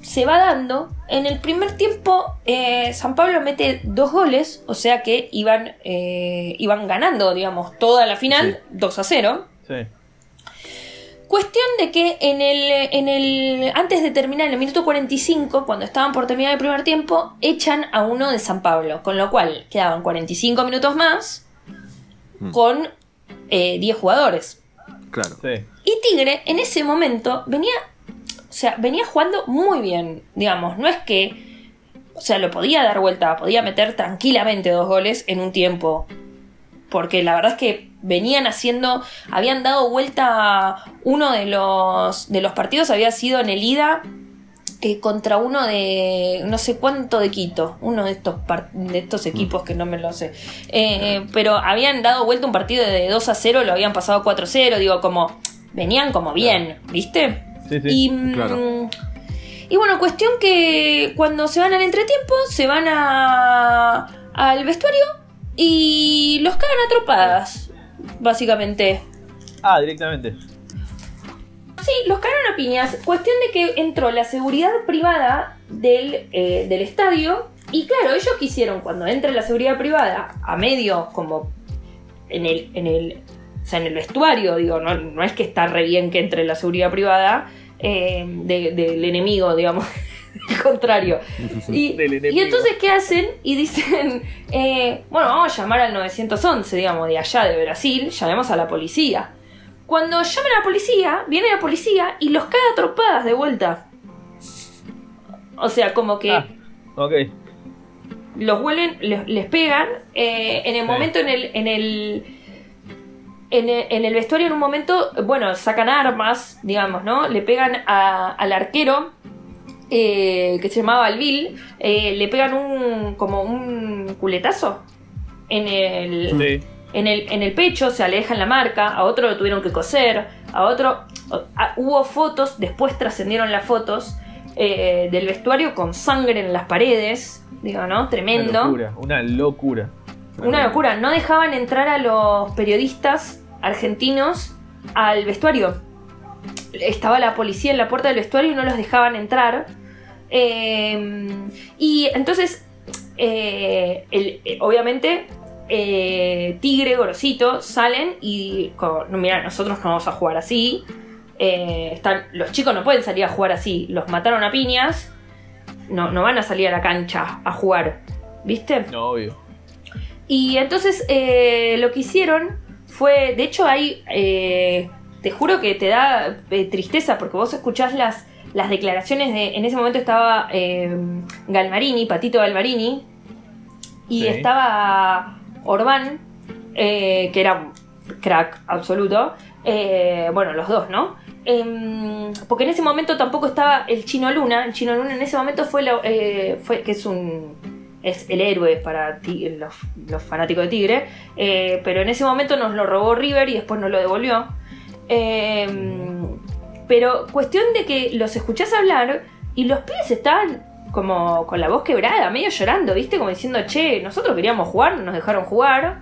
se va dando. En el primer tiempo, eh, San Pablo mete dos goles, o sea que iban, eh, iban ganando, digamos, toda la final, 2 a 0. sí. Cuestión de que en el, en el. Antes de terminar, en el minuto 45, cuando estaban por terminar el primer tiempo, echan a uno de San Pablo. Con lo cual quedaban 45 minutos más Mm. con eh, 10 jugadores. Claro. sí. Y Tigre en ese momento venía, o sea, venía jugando muy bien, digamos, no es que o sea, lo podía dar vuelta, podía meter tranquilamente dos goles en un tiempo. Porque la verdad es que venían haciendo, habían dado vuelta uno de los, de los partidos, había sido en el ida eh, contra uno de no sé cuánto de Quito, uno de estos, de estos equipos que no me lo sé. Eh, pero habían dado vuelta un partido de 2 a 0, lo habían pasado 4 a 0, digo, como venían como bien, ¿viste? Sí, sí. Y, mm, y bueno, cuestión que cuando se van al entretiempo, se van a, al vestuario y los cagan a tropadas, básicamente. Ah, directamente. Sí, los cagaron a piñas. Cuestión de que entró la seguridad privada del, eh, del estadio. Y claro, ellos quisieron, cuando entre la seguridad privada, a medio, como en el, en el, o sea, en el vestuario, digo, no, no es que está re bien que entre la seguridad privada eh, de- del enemigo, digamos, contrario. Y, entonces, ¿qué hacen? Y dicen, eh, bueno, vamos a llamar al 911, digamos, de allá de Brasil, llamemos a la policía. Cuando llaman a la policía, viene la policía y los caga a trompadas de vuelta. O sea, como que Ah, ok. los vuelven, les, les pegan. eh, en el Sí. momento, en el, en el. En el, en el vestuario, en un momento, bueno, sacan armas, digamos, ¿no? Le pegan a- al arquero, eh, que se llamaba Alvil, eh, le pegan un. como un culetazo en el Sí. en el, en el pecho, se alejan la marca, a otro lo tuvieron que coser, a otro... a- hubo fotos, después trascendieron las fotos eh, del vestuario con sangre en las paredes, digo, ¿no? Una Tremendo. locura, una locura. Una locura, no dejaban entrar a los periodistas argentinos al vestuario. Estaba la policía en la puerta del vestuario y no los dejaban entrar. Eh, y entonces, eh, el- eh, obviamente, eh, Tigre, Gorosito salen y, como, no, mira, nosotros no vamos a jugar así. Están, los chicos no pueden salir a jugar así. Los mataron a piñas. No, no van a salir a la cancha a jugar. ¿Viste? No, obvio. Y entonces lo que hicieron fue, de hecho hay, te juro que te da eh, tristeza porque vos escuchás las, las declaraciones de, en ese momento estaba eh, Galmarini, Patito Galmarini, y Sí. estaba Orbán, eh, que era un crack absoluto, bueno, los dos, ¿no? Em, porque en ese momento tampoco estaba el Chino Luna, el Chino Luna en ese momento fue, lo- fue que es un es el héroe para los, los fanáticos de Tigre, eh, pero en ese momento nos lo robó River y después nos lo devolvió. Eh, pero cuestión de que los escuchás hablar y los pibes estaban como con la voz quebrada, medio llorando, ¿viste? Como diciendo, che, nosotros queríamos jugar, no nos dejaron jugar.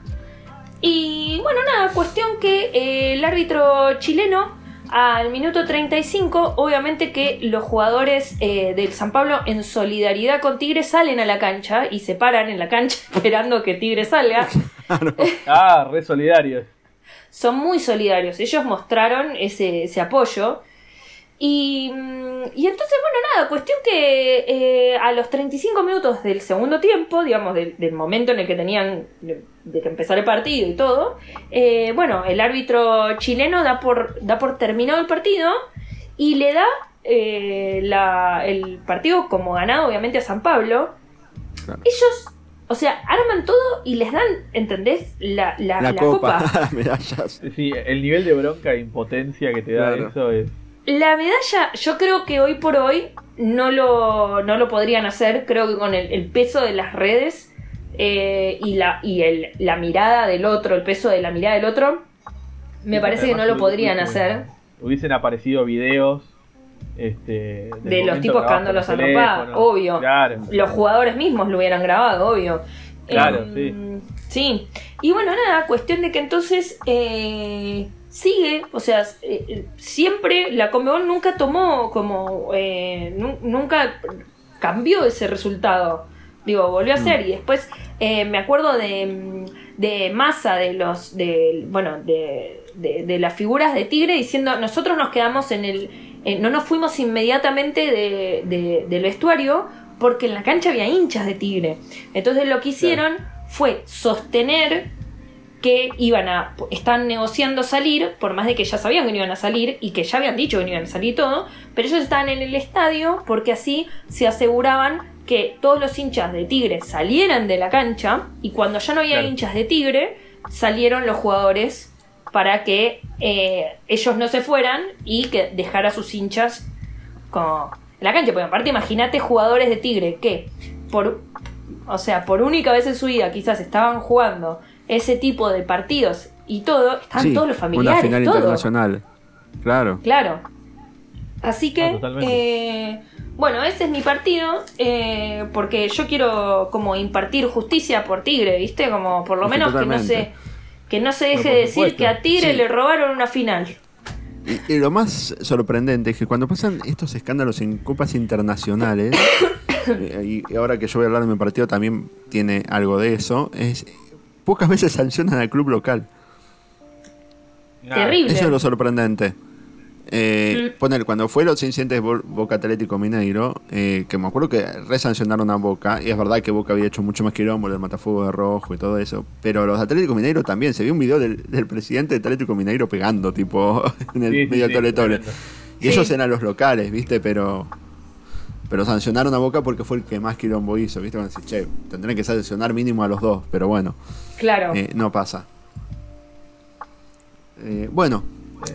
Y bueno, nada, cuestión que eh, el árbitro chileno al minuto 35, obviamente que los jugadores eh, del San Pablo en solidaridad con Tigre salen a la cancha y se paran en la cancha esperando que Tigre salga. Ah, re solidarios. Son muy solidarios, ellos mostraron ese, ese apoyo. Y, y entonces, bueno, nada, cuestión que eh, a los 35 minutos del segundo tiempo, digamos, del, del momento en el que tenían de, de que empezar el partido y todo, eh, bueno, el árbitro chileno da por, da por terminado el partido y le da eh, la- el partido como ganado, obviamente, a San Pablo. Claro. Ellos, o sea, arman todo y les dan, ¿entendés? La, la- La, la copa, copa. las medallas. Sí, el nivel de bronca e impotencia que te da Claro. eso es. La medalla, yo creo que hoy por hoy no lo, no lo podrían hacer. Creo que con el, el peso de las redes eh, y, la, y el, la mirada del otro, el peso de la mirada del otro, me Sí, parece que no lo podrían hubiesen- hacer. Hubiesen aparecido videos este, De los tipos cagándolos a trompadas, obvio. Claro. Los jugadores mismos lo hubieran grabado, obvio. Claro, Em, sí. Y bueno, nada, cuestión de que entonces eh, sigue, o sea, eh, siempre la Conmebol nunca tomó como, eh, nu- nunca cambió ese resultado. Digo, volvió a ser y después me acuerdo de, mm, de Massa, de los, de, bueno, de, de, de las figuras de Tigre diciendo, nosotros nos quedamos en el, eh, no nos fuimos inmediatamente de- de- del vestuario porque en la cancha había hinchas de Tigre. Entonces lo que hicieron fue sostener que iban a están negociando salir, por más de que ya sabían que no iban a salir y que ya habían dicho que no iban a salir y todo, pero ellos estaban en el estadio porque así se aseguraban que todos los hinchas de Tigre salieran de la cancha y cuando ya no había Claro. hinchas de Tigre, salieron los jugadores para que eh, ellos no se fueran y que dejara a sus hinchas como en la cancha. Porque aparte imagínate jugadores de Tigre que por, o sea, por única vez en su vida quizás estaban jugando ese tipo de partidos y todo, estaban Sí, todos los familiares. Una final todo. internacional. Claro. Claro. Así que, Ah, eh, bueno, ese es mi partido, eh, porque yo quiero como impartir justicia por Tigre, ¿viste? Como por lo Sí, menos que no se que no se deje de decir supuesto. que a Tigre Sí. le robaron una final. Y, y lo más sorprendente es que cuando pasan estos escándalos en copas internacionales, eh, y ahora que yo voy a hablar de mi partido también tiene algo de eso, es pocas veces sancionan al club local. Nada. Terrible. Eso es lo sorprendente. Eh, Mm. poner, cuando fue los incidentes de Bo- Boca Atlético Mineiro, eh, que me acuerdo que resancionaron a Boca, y es verdad que Boca había hecho mucho más quilombo, el matafuego de rojo y todo eso, pero los Atlético Mineiro también, se vio un video del, del presidente de Atlético Mineiro pegando, tipo, en el Sí, medio sí, tole. Y Sí. ellos eran los locales, ¿viste? Pero pero sancionaron a Boca porque fue el que más quilombo hizo, ¿viste? Van a decir, che, tendrán que sancionar mínimo a los dos, pero bueno, Claro. eh, no pasa. Eh, bueno, Sí.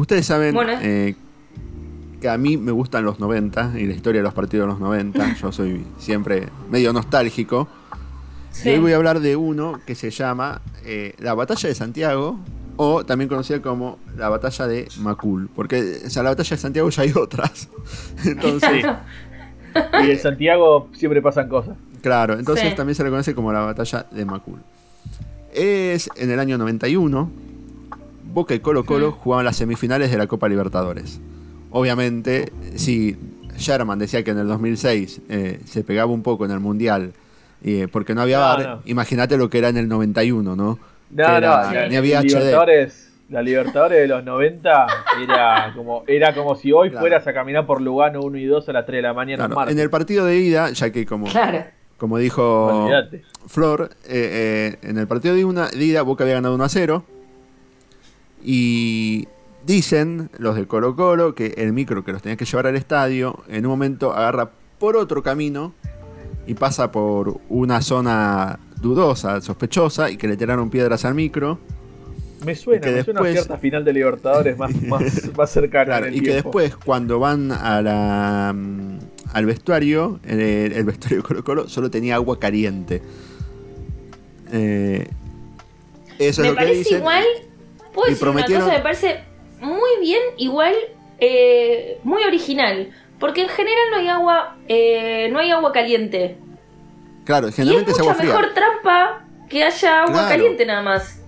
Ustedes saben Bueno. eh, que a mí me gustan los 90 y la historia de los partidos de los 90. Yo soy siempre medio nostálgico. Sí. Y hoy voy a hablar de uno que se llama eh, la Batalla de Santiago, o también conocida como la Batalla de Macul. Porque o sea, la Batalla de Santiago ya hay otras. Entonces, Y en Santiago siempre pasan cosas. claro, entonces Sí. también se le conoce como la Batalla de Macul. Es en el año 91. Boca y Colo Colo jugaban las semifinales de la Copa Libertadores. Obviamente, si Sherman decía que en el 2006 eh, se pegaba un poco en el Mundial eh, porque no había No, no. imagínate lo que era en el 91, ¿no? No, Que no, era- ni había la HD. Libertadores, la Libertadores de los 90 era como, era como si hoy Claro. fueras a caminar por Lugano 1 y 2 a las 3 de la mañana Claro, en el partido de ida, ya que como, Claro. como dijo. Flor, eh, eh, en el partido de, una, de ida Boca había ganado 1 a 0. Y dicen los de Colo Colo que el micro que los tenía que llevar al estadio, en un momento agarra por otro camino y pasa por una zona dudosa, sospechosa, y que le tiraron piedras al micro. Me suena, que me suena a después- cierta final de Libertadores más, más, más cercana Claro, en y que tiempo. después, cuando van a la, mm, al vestuario, el, el vestuario de Colo Colo solo tenía agua caliente. Eh, eso me es lo que parece dicen. igual, puedo Y decir una prometieron- cosa, me parece muy bien, igual, eh, muy original. Porque en general no hay agua, eh, no hay agua caliente. Claro, Y es generalmente es mucha agua fría. mejor trampa que haya agua Claro. caliente nada más.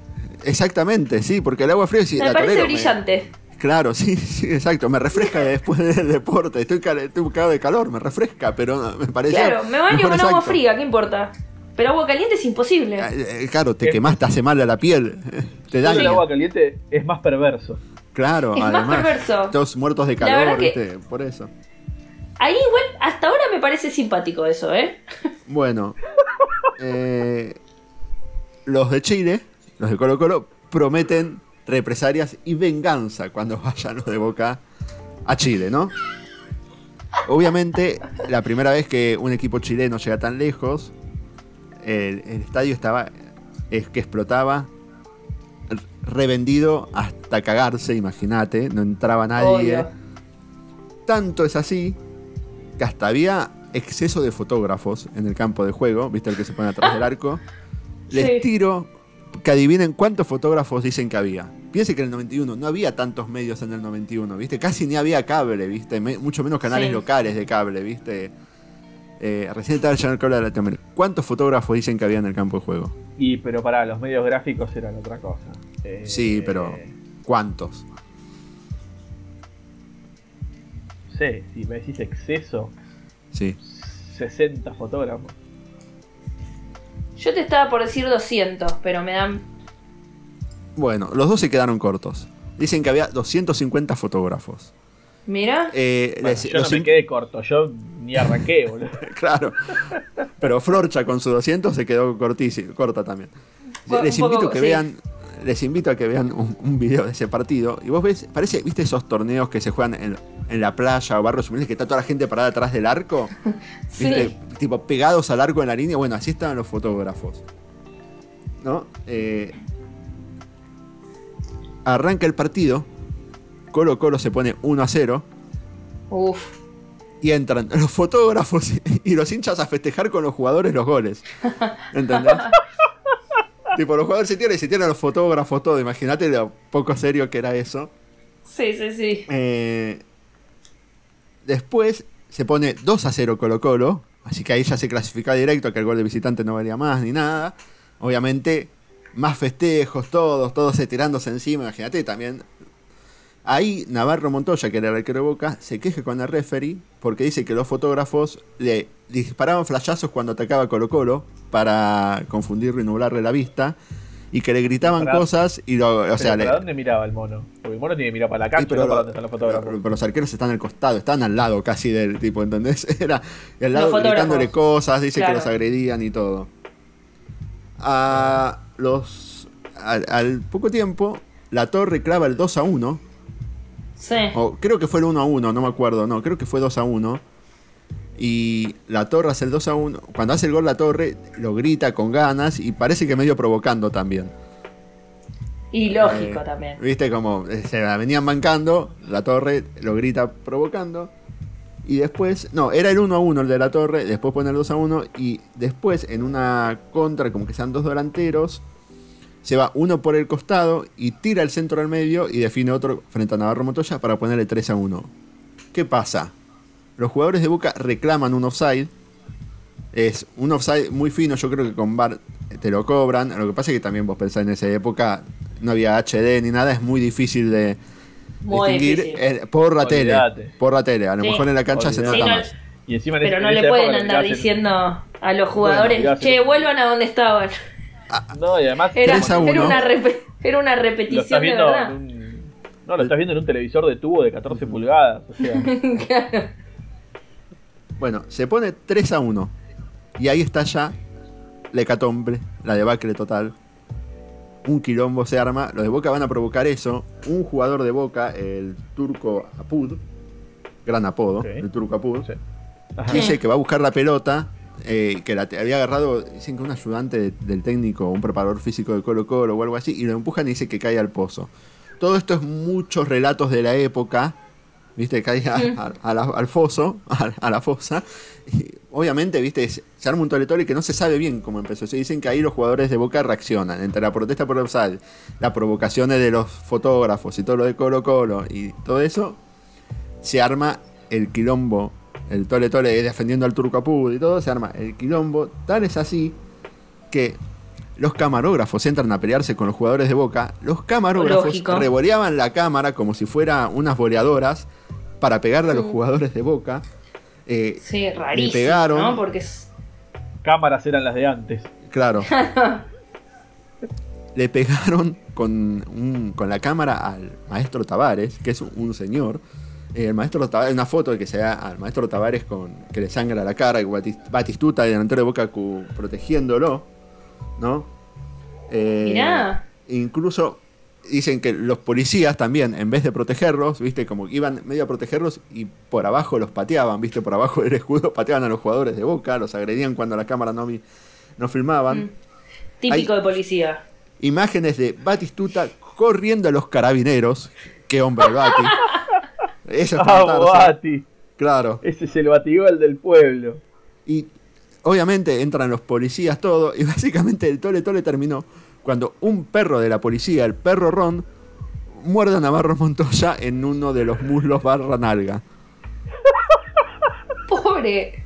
Exactamente, sí, porque el agua fría sí, me la parece me- brillante. Claro, sí, sí, exacto. Me refresca después del deporte. Estoy, cal- estoy cagado de calor, me refresca, pero me parece. Claro, me baño con agua fría, ¿qué importa? Pero agua caliente es imposible. Eh, eh, Claro, te quemás, te hace mal a la piel. Te el daña. agua caliente es más perverso. Claro, Es más además. perverso. Todos muertos de calor. Por eso. Ahí igual, hasta ahora me parece simpático eso, ¿eh? Bueno, eh, los de Chile, los de Colo Colo, prometen represalias y venganza cuando vayan los de Boca a Chile, ¿no? Obviamente, la primera vez que un equipo chileno llega tan lejos, el, el estadio estaba, es que explotaba, revendido hasta cagarse, imagínate, no entraba nadie. Obvio. Tanto es así que hasta había exceso de fotógrafos en el campo de juego, ¿viste el que se pone atrás del arco? Les Sí. tiro que adivinen cuántos fotógrafos dicen que había. Piense que en el 91 no había tantos medios en el 91, ¿viste? Casi ni había cable, ¿viste? Me- mucho menos canales Sí. locales de cable, ¿viste? Eh, recién estaba el cable de Latinoamérica. ¿Cuántos fotógrafos dicen que había en el campo de juego? Y pero para los medios gráficos eran otra cosa. Eh, Sí, pero ¿cuántos? Sí, si me decís exceso, Sí. 60 fotógrafos. Yo te estaba por decir 200, pero me dan... Bueno, los dos se quedaron cortos. Dicen que había 250 fotógrafos. Mira, Eh, Bueno, les- yo no me quedé corto, yo ni arranqué, boludo. Claro. Pero Florcha con su 200 se quedó cortísimo, corta también. Les poco, invito a que sí. vean les invito a que vean un, un video de ese partido. Y vos ves, parece, ¿viste esos torneos que se juegan en, en la playa o barrios humildes que está toda la gente parada atrás del arco? Sí. Tipo pegados al arco en la línea. Bueno, así estaban los fotógrafos. ¿No? Eh, arranca el partido. Colo Colo se pone 1 a 0. Uf. Y entran los fotógrafos y los hinchas a festejar con los jugadores los goles. ¿Entendés? tipo, los jugadores se tiran y se tiran los fotógrafos todo. Imagínate lo poco serio que era eso. Sí, sí, sí. Eh, después se pone 2 a 0 Colo Colo. Así que ahí ya se clasifica directo, que el gol de visitante no valía más ni nada. Obviamente, más festejos, todos, todos se tirándose encima. Imagínate también. Ahí Navarro Montoya, que era el arquero de Boca, se queja con el referee porque dice que los fotógrafos le disparaban flashazos cuando atacaba Colo Colo para confundirlo y nublarle la vista. Y que le gritaban Para- cosas y lo, o sea, le- ¿Para dónde miraba el mono? Porque el mono tiene que mirar para la Sí, cancha, pero, no para dónde están los fotógrafos. pero- pero los arqueros están al costado, están al lado casi del tipo, ¿entendés? Era al lado gritándole cosas, dice Claro. que los agredían y todo. A los. Al, al poco tiempo, la torre clava el 2 a 1. Sí. O creo que fue el 1 a 1, no me acuerdo, no, creo que fue 2 a 1. Y la torre hace el 2 a 1. Cuando hace el gol la torre, lo grita con ganas y parece que medio provocando también. Y lógico Eh, también. Viste como eh, se la venían mancando, la torre lo grita provocando. Y después, no, era el 1 a 1 el de la torre, después pone el 2 a 1 y después en una contra, como que sean dos delanteros, se va uno por el costado y tira el centro al medio y define otro frente a Navarro Montoya para ponerle 3 a 1. ¿Qué pasa? Los jugadores de Boca reclaman un offside. Es un offside muy fino, yo creo que con VAR te lo cobran. Lo que pasa es que también vos pensás en esa época, no había HD ni nada, es muy difícil de Muy distinguir difícil. por la tele. Por la tele, a lo Sí. mejor en la cancha se nota Olvídate. Sí, no- más. Y encima en Pero no le pueden andar en- diciendo a los jugadores, mirabas che, vuelvan a donde estaban. No, y además. Era, 3 a era 1. una, era una repetición de verdad. un. No, lo estás viendo en un televisor de tubo de 14 pulgadas. O sea, Claro. Bueno, se pone 3 a 1. Y ahí está ya la hecatombe, la debacle total. Un quilombo se arma. Los de Boca van a provocar eso. Un jugador de Boca, el turco Apud, gran apodo, el turco Apud, sí. Dice que va a buscar la pelota. Eh, que la había agarrado, dicen que un ayudante de- del técnico, un preparador físico de Colo Colo o algo así, y lo empujan y dice que cae al pozo. Todo esto es muchos relatos de la época, viste, cae a- a- a la- al foso, a, la fosa. Y obviamente, viste, se arma un toletole que no se sabe bien cómo empezó. Se dicen que ahí los jugadores de Boca reaccionan, entre la protesta por el offside, las provocaciones de los fotógrafos y todo lo de Colo Colo y todo eso, se arma el quilombo, el tole tole defendiendo al turco Apud y todo, se arma el quilombo. Tal es así que los camarógrafos entran a pelearse con los jugadores de Boca. Los camarógrafos Lógico. revoleaban la cámara como si fuera unas boleadoras para pegarle a los Mm. jugadores de Boca. Eh, Sí, rarísimo, pegaron. ¿no? Porque es... Cámaras eran las de antes. Claro. Le pegaron con, un- con la cámara al maestro Tavares, que es un, un señor. Eh, el maestro Tavares, una foto de que se da al maestro Tavares con que le sangra la cara, Batistuta, el delantero de Boca, protegiéndolo, ¿no? Eh, Mirá. Incluso dicen que los policías también, en vez de protegerlos, viste, como que iban medio a protegerlos y por abajo los pateaban, viste, por abajo del escudo pateaban a los jugadores de Boca, los agredían cuando la cámara no, no filmaban. Mm. Típico Hay- de policía. Imágenes de Batistuta corriendo a los carabineros. Qué hombre el Bati. Eso es ¡Ah. Bati! Claro. Ese es el batigol del pueblo. Y obviamente entran los policías, todo. Y básicamente el tole tole terminó cuando un perro de la policía, el perro Ron, muerde a Navarro Montoya en uno de los muslos barra nalga. Pobre.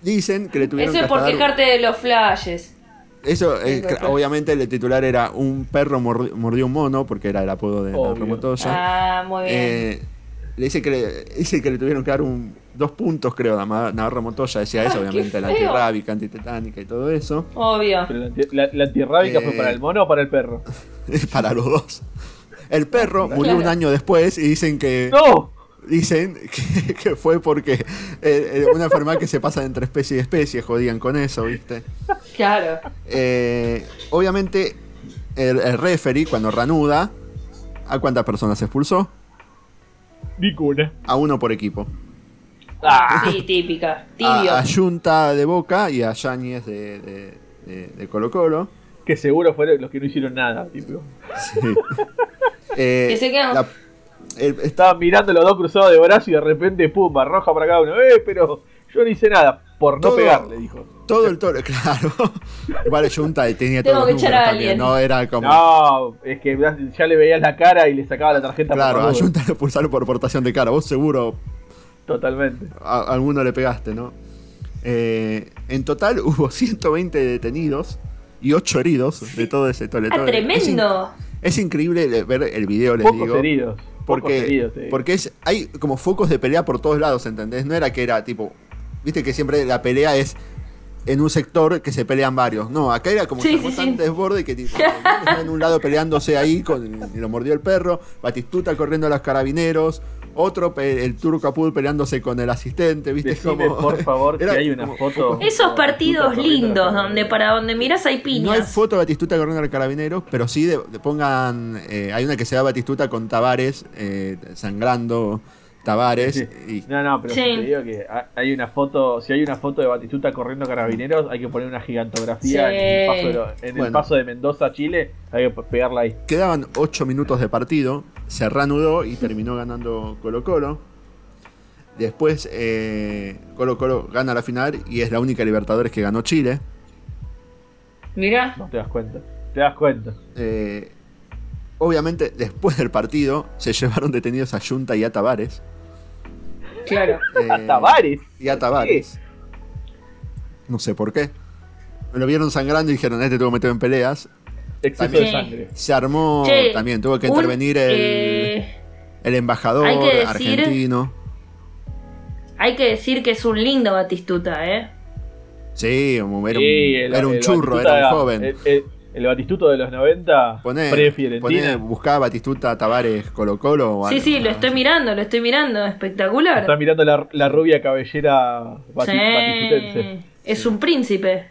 Dicen que le tuvieron Eso es por dar- quejarte de los flashes. Eso, eh, obviamente el titular era un perro mordi- mordió un mono, porque era el apodo de Obvio. Navarro Montoya. Ah, muy bien. Eh, le dice que le, dice que le tuvieron que dar un, dos puntos, creo, a Navarro Montoya. Decía eso, Qué obviamente, la antirrábica, antitetánica y todo eso. Obvio. Pero la, anti- la- la antirrábica Eh. fue para el mono o para el perro. Para los dos. El perro murió un año después y dicen que ¡No! dicen que, que fue porque eh, eh, una enfermedad que se pasa entre especie y especie, jodían con eso, ¿viste? Claro. Eh, obviamente el, el referee, cuando reanuda, ¿a cuántas personas expulsó? A uno por equipo. Ah, Sí, típica. Tibio. A, a Junta de Boca y a Yáñez de, de, de- de Colo Colo. que seguro fueron los que no hicieron nada, tipo. Sí. Eh, Que se quedan- la- el- Estaban mirando los dos cruzados de brazos y de repente, pum, roja para cada uno. Eh, pero yo no hice nada. Por no Todo- pegarle, dijo. Todo el toro, claro. Igual Junta tenía Tengo todos que los echar números a también, no era como. No, es que ya le veías la cara y le sacaba la tarjeta claro, por a. Junta le expulsaron por portación de cara. Vos seguro Totalmente. a, a alguno le pegaste, ¿no? Eh, en total hubo 120 detenidos y 8 heridos de todo ese tole Ah, tole. Es, in- tremendo. es increíble ver el video, les Pocos digo. heridos. Pocos Porque, heridos, porque es, hay como focos de pelea por todos lados, ¿entendés? No era que era tipo. Viste que siempre la pelea es en un sector que se pelean varios. No, acá era como Sí, que sí, desborde que tipo, está en un lado peleándose ahí con, y lo mordió el perro, Batistuta corriendo a los carabineros, otro el turco Apul peleándose con el asistente, ¿viste? Decime, como, por favor, era si hay una como foto. Esos partidos lindos, donde para donde miras hay piñas. No hay foto de Batistuta corriendo al carabineros, pero sí de, de pongan. eh, hay una que se da Batistuta con Tavares, eh, sangrando Tavares. Sí. Y, No, no, pero Sí. te digo que ha- hay una foto, si hay una foto de Batistuta corriendo carabineros, hay que poner una gigantografía Sí. en, el paso de, lo- en el Bueno. paso de Mendoza a Chile, hay que pegarla ahí. Quedaban 8 minutos de partido, se reanudó y terminó ganando Colo Colo. Después eh, Colo Colo gana la final y es la única Libertadores que ganó Chile. Mirá. No te das cuenta. Te das cuenta. Eh, obviamente después del partido se llevaron detenidos a Junta y a Tavares. Claro. Eh, A Tavares. Y a Tavares. No sé por qué. Lo vieron sangrando y dijeron, este tuvo que meter en peleas. Exceso También. de sangre. Se armó Che, también, tuvo que un, intervenir el, eh, el embajador hay que decir- argentino. hay que decir que es un lindo Batistuta, ¿eh? Sí, era un, Sí, el- era un el churro, Batistuta era un joven. El, el- Batistuto de los 90, Poné, pre-Fiorentina. poné, buscaba Batistuta Tavares Colo Colo. o Sí, algo, sí, lo estoy mirando, lo estoy mirando. Espectacular. Está mirando la, la rubia cabellera bati- Sí, batistutense. Es un príncipe.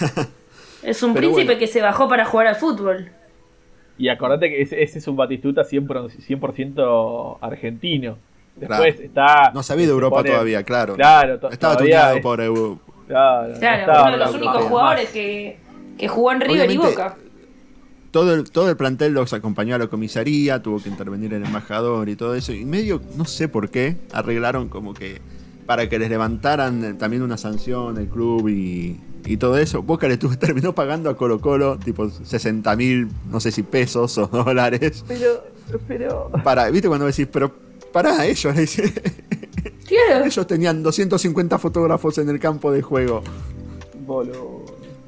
es un Pero príncipe bueno. que se bajó para jugar al fútbol. Y acordate que ese, ese es un Batistuta 100%, 100% argentino. Después Claro. está. No sabía de Europa pone- todavía, claro. Claro, to- Estaba todavía tuneado es- por EU. Claro, no Claro, estaba uno de los únicos más. jugadores que, que jugó en River y Boca. Todo el, todo el plantel los acompañó a la comisaría, tuvo que intervenir el embajador y todo eso. Y medio, no sé por qué, arreglaron como que para que les levantaran eh, también una sanción el club y, y todo eso. Boca le tuvo, terminó pagando a Colo Colo tipo 60 mil, no sé si pesos o dólares. Pero, pero. Para, ¿viste cuando decís, pero para ellos? Claro. ellos tenían 250 fotógrafos en el campo de juego. Boludo.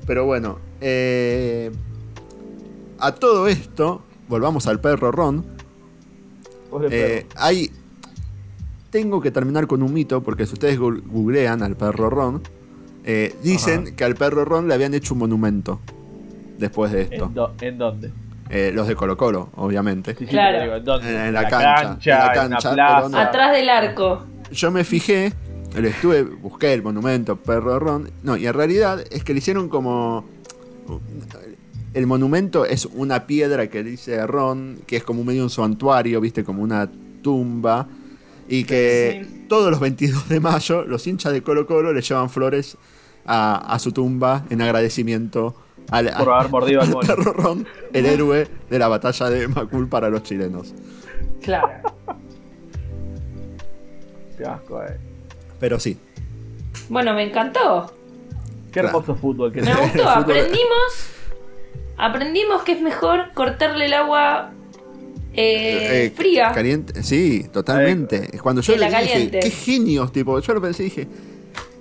Pero bueno, eh, a todo esto, volvamos al perro Ron. Eh, hay. Tengo que terminar con un mito, porque si ustedes googlean al perro Ron, eh, dicen Ajá. que al perro Ron le habían hecho un monumento después de esto. ¿En, do- ¿En dónde? Eh, los de Colo Colo, obviamente. Sí, sí, Claro. digo, ¿en dónde? En- en la cancha, en la en cancha, plaza. pero no. Atrás del arco. Yo me fijé, estuve, busqué el monumento perro Ron. No, y en realidad es que le hicieron como. El monumento es una piedra que dice Ron, que es como medio un santuario, viste, como una tumba. Y que Sí. todos los 22 de mayo los hinchas de Colo Colo le llevan flores a, a su tumba en agradecimiento al, Por haber mordido al perro Ron, el héroe de la batalla de Macul para los chilenos. Claro. Qué asco, eh. Pero sí, Bueno, me encantó. Qué Claro. hermoso fútbol que Me gustó. Aprendimos. Aprendimos que es mejor cortarle el agua eh, Eh, fría. Caliente, sí, totalmente. Cuando yo le la dije, caliente. qué genios, tipo, yo lo pensé y dije,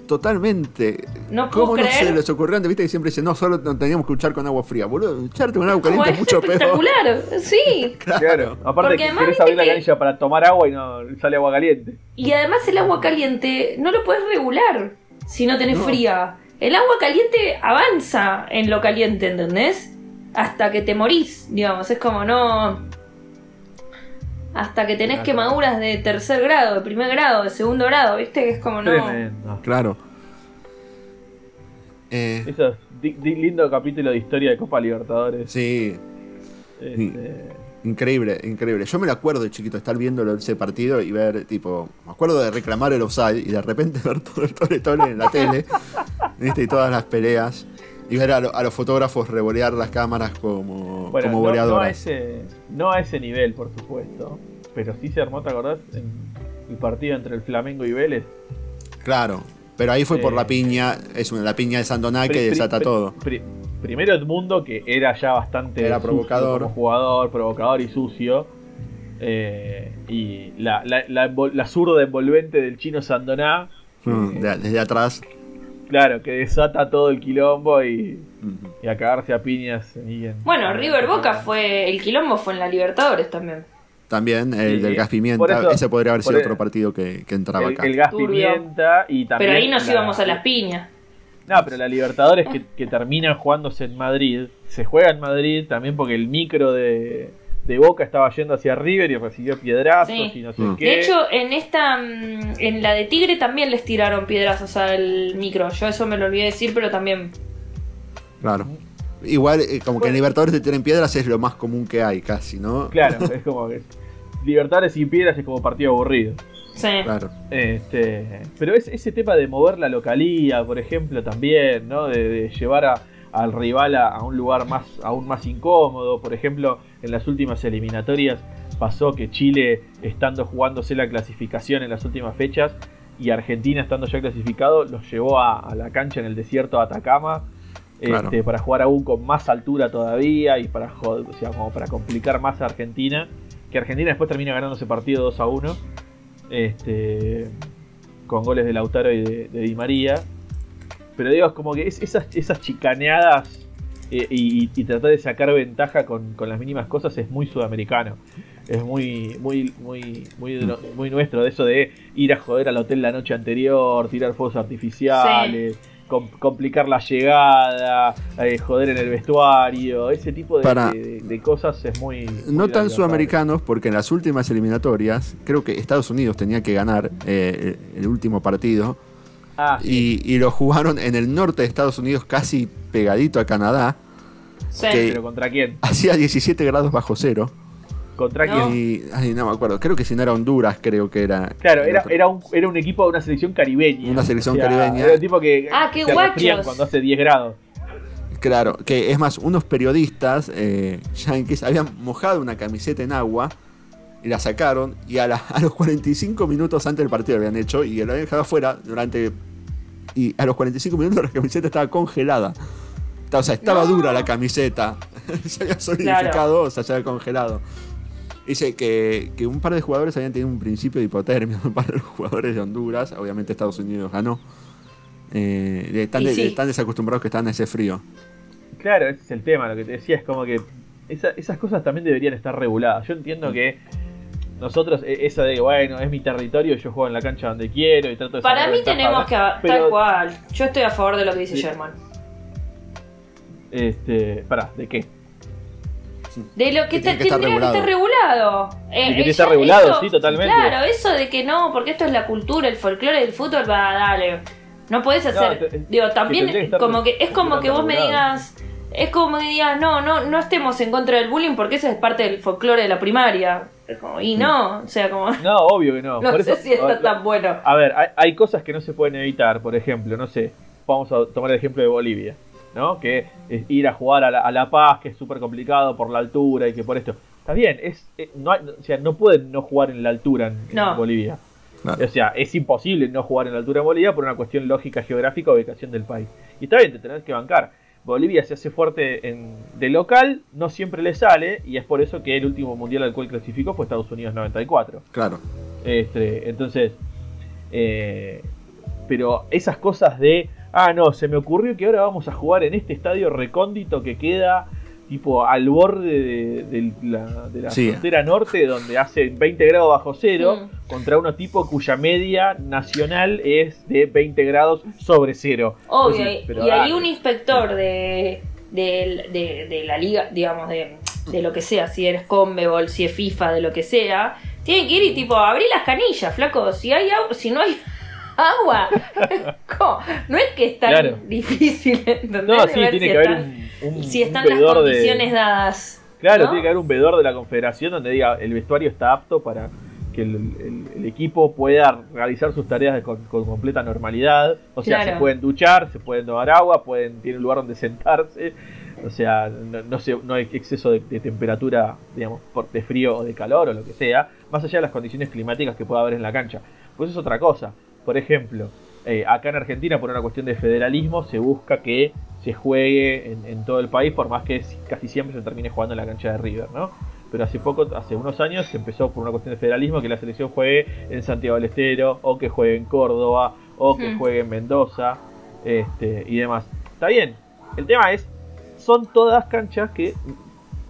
totalmente. No puedo ¿Cómo no creer. se les ocurrió antes? Viste que siempre dicen, no, solo teníamos que luchar con agua fría. Boludo, lucharte con agua caliente es mucho peor. espectacular. Sí. Claro. Aparte Porque que además querés abrir la que- canilla para tomar agua y no sale agua caliente. Y además el agua caliente no lo puedes regular si no tenés No. fría. El agua caliente avanza en lo caliente, ¿entendés? Hasta que te morís, digamos. Es como no. Hasta que tenés Claro. quemaduras de tercer grado, de primer grado, de segundo grado, ¿viste? Es como no. Tremendo. Claro. Eh, Eso, di- di- lindo capítulo de historia de Copa Libertadores. sí, Este, increíble, increíble. Yo me lo acuerdo de chiquito, estar viendo ese partido y ver, tipo, me acuerdo de reclamar el offside y de repente ver todo el tole tole en la tele, ¿viste? Y todas las peleas. Y ver a, lo- a los fotógrafos revolear las cámaras como, bueno, como no, no a ese, no a ese nivel, por supuesto. Pero sí se armó, ¿te acordás? En el partido entre el Flamengo y Vélez. Claro, pero ahí fue por Eh, la piña, es una, la piña de Sandoná que desata todo. pri- primero Edmundo, que era ya bastante Era provocador. como jugador, provocador y sucio. Eh, y la, la, la, la zurda envolvente del chino Sandoná, Mm, de- desde atrás. Claro, que desata todo el quilombo y, y a cagarse a piñas. ahí en- Bueno, River Boca fue. El quilombo fue en la Libertadores también. También el Sí, del gas por pimienta, eso- ese podría haber sido otro partido que, que entraba el, acá. el gas Turbio. pimienta y también. Pero ahí nos la- íbamos a las piñas. No, pero la Libertadores que, que terminan jugándose en Madrid, se juega en Madrid también porque el micro de, de Boca estaba yendo hacia River y recibió piedrazos Sí. y no sé Mm. qué. De hecho, en esta. mm, En la de Tigre también les tiraron piedrazos al micro. Yo eso me lo olvidé decir, pero también. Claro. Igual, eh, como que en Libertadores te tienen piedras es lo más común que hay, casi, ¿no? Claro, es como que Libertadores y piedras es como partido aburrido. Sí. Claro. Este, pero es, ese tema de mover la localía, por ejemplo, también, ¿no? De, de llevar a- al rival a, a un lugar más, aún más incómodo. Por ejemplo, en las últimas eliminatorias pasó que Chile, estando jugándose la clasificación en las últimas fechas, y Argentina, estando ya clasificado, los llevó a, a la cancha en el desierto de Atacama. Claro. este, para jugar aún con más altura todavía y para, o sea, como para complicar más a Argentina. Que Argentina después termina ganando ese partido 2 a 1 este, con goles de Lautaro y de, de Di María. Pero digo, es como que es- esas, esas chicaneadas eh, y, y tratar de sacar ventaja con, con las mínimas cosas es muy sudamericano. Es muy, muy, muy, muy, muy nuestro, de eso de ir a joder al hotel la noche anterior, tirar fuegos artificiales, com- complicar la llegada, eh, joder en el vestuario, ese tipo de, Para- de- de cosas es muy... No tan sudamericanos, porque en las últimas eliminatorias, creo que Estados Unidos tenía que ganar eh, el último partido. Ah, sí. Y, y lo jugaron en el norte de Estados Unidos, casi pegadito a Canadá. Sí. que- Pero ¿contra quién? Hacía 17 grados bajo cero. ¿Contra No. quién? Y, ay, no me acuerdo, creo que si no era Honduras, creo que era. Claro, era, era, un, era un equipo de una selección caribeña. Una selección caribeña. Era un tipo que Ah, qué guachos. cuando hace 10 grados. Claro, que es más, unos periodistas eh, yankees habían mojado una camiseta en agua y la sacaron y a, la- a los 45 minutos antes del partido lo habían hecho y lo habían dejado afuera durante... Y a los 45 minutos la camiseta estaba congelada. O sea, estaba No. dura la camiseta. se había solidificado, o sea, se había congelado. Dice que, que un par de jugadores habían tenido un principio de hipotermia, un par de los jugadores de Honduras. Obviamente Estados Unidos ganó. Eh, están, Y de- sí. están desacostumbrados que están a ese frío. Claro, ese es el tema. Lo que te decía es como que esa- esas cosas también deberían estar reguladas. Yo entiendo que nosotros, e- esa de, bueno, es mi territorio, yo juego en la cancha donde quiero y trato de Para mí tenemos ¿no? que. Tal cual. Yo estoy a favor de lo que dice Sí. Sherman. Este, pará, ¿de qué? De lo que, Que tiene te- que estar tendría que estar regulado. Eh, que tiene que estar ya regulado, sí, totalmente. Claro, eso de que no, porque esto es la cultura, el folclore del fútbol, va, dale. No podés hacer. te- digo, también que como que es como que vos me regulado. digas. Es como que digas, no, no, no estemos en contra del bullying porque eso es parte del folclore de la primaria. Es como, y no, o sea, como. No, obvio que no. No Por sé eso- si está tan bueno. A ver, hay, hay cosas que no se pueden evitar, por ejemplo, no sé, vamos a tomar el ejemplo de Bolivia, ¿no? Que es ir a jugar a La, a la Paz, que es súper complicado por la altura y que por esto. Está bien, es, eh, no hay- o sea, no pueden no jugar en la altura en, en No. Bolivia. Claro. O sea, es imposible no jugar en la altura en Bolivia por una cuestión lógica, geográfica o ubicación del país. Y está bien, te tenés que bancar. Bolivia se hace fuerte en, de local, no siempre le sale, y es por eso que el último mundial al cual clasificó fue Estados Unidos 94. Claro. Este, entonces, eh, pero esas cosas de, ah, no, se me ocurrió que ahora vamos a jugar en este estadio recóndito que queda tipo al borde de, de la, de la Sí. frontera norte, donde hace 20 grados bajo cero, Mm. contra unos tipos cuya media nacional es de 20 grados sobre cero. Obvio, Entonces, y- pero y ahí dale. un inspector de, de, de- de la liga, digamos, de, de lo que sea, si eres Conmebol, si es FIFA, de lo que sea, tiene que ir y tipo abrir las canillas, flaco. Si hay agua- si no hay agua. ¿Cómo? No es que es tan Claro. difícil entender No, sí, ver tiene si que haber están, un, un- si están un las condiciones de. dadas. Claro, ¿no? tiene que haber un veedor de la confederación donde diga el vestuario está apto para que el, el- el equipo pueda realizar sus tareas con, con completa normalidad. O sea, Claro. se pueden duchar, se pueden tomar agua, pueden tienen un lugar donde sentarse. O sea, no, no, se- no hay exceso de, de temperatura, digamos, por, de frío o de calor o lo que sea, más allá de las condiciones climáticas que pueda haber en la cancha. Pues es otra cosa. Por ejemplo, eh, acá en Argentina, por una cuestión de federalismo, se busca que se juegue en, en todo el país, por más que si- casi siempre se termine jugando en la cancha de River, ¿no? Pero hace poco, hace unos años, se empezó por una cuestión de federalismo que la selección juegue en Santiago del Estero, o que juegue en Córdoba, o que Ujú. juegue en Mendoza, este, y demás. Está bien. El tema es, son todas canchas que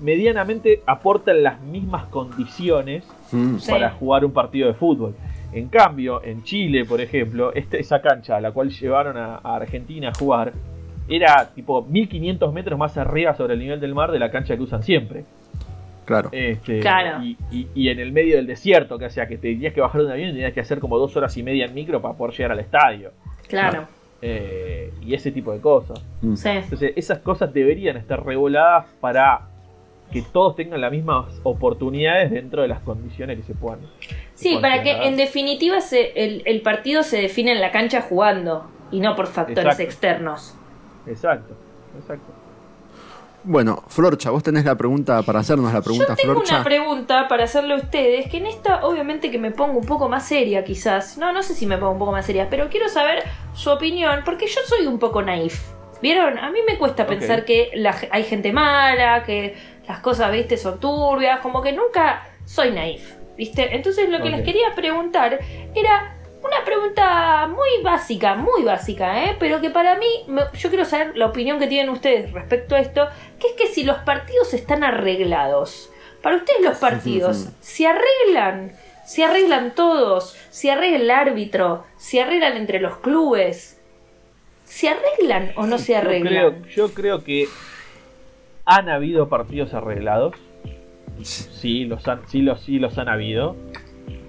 medianamente aportan las mismas condiciones Mm. Sí. para jugar un partido de fútbol. En cambio, en Chile, por ejemplo, este- esa cancha a la cual llevaron a, a Argentina a jugar era tipo 1500 metros más arriba sobre el nivel del mar de la cancha que usan siempre. Claro. Este, Claro. Y, y- y en el medio del desierto, que hacía que te tenías que bajar de un avión y tenías que hacer como dos horas y media en micro para poder llegar al estadio. Claro. Eh, y ese tipo de cosas. Mm. Sí. Entonces, esas cosas deberían estar reguladas para que todos tengan las mismas oportunidades dentro de las condiciones que se puedan. Sí, para que en definitiva se, el, el partido se define en la cancha jugando y no por factores Exacto. externos. Exacto, exacto. Bueno, Florcha, vos tenés la pregunta para hacernos la pregunta, Yo tengo Florcha. una pregunta para hacerle a ustedes, que en esta obviamente que me pongo un poco más seria quizás. No, no sé si me pongo un poco más seria, pero quiero saber su opinión, porque yo soy un poco naif. ¿Vieron? A mí me cuesta pensar que la- hay gente mala, que las cosas, viste, son turbias, como que nunca soy naif, ¿viste? Entonces lo que les quería preguntar era una pregunta muy básica, muy básica, ¿eh? Pero que para mí, me- yo quiero saber la opinión que tienen ustedes respecto a esto, que es que si los partidos están arreglados, para ustedes los partidos, ¿se arreglan? ¿Se arreglan todos? ¿Se arregla el árbitro? ¿Se arreglan entre los clubes? ¿Se arreglan o no se Yo arreglan? creo, yo creo que han habido partidos arreglados. Sí, los han, sí, los, sí los han habido.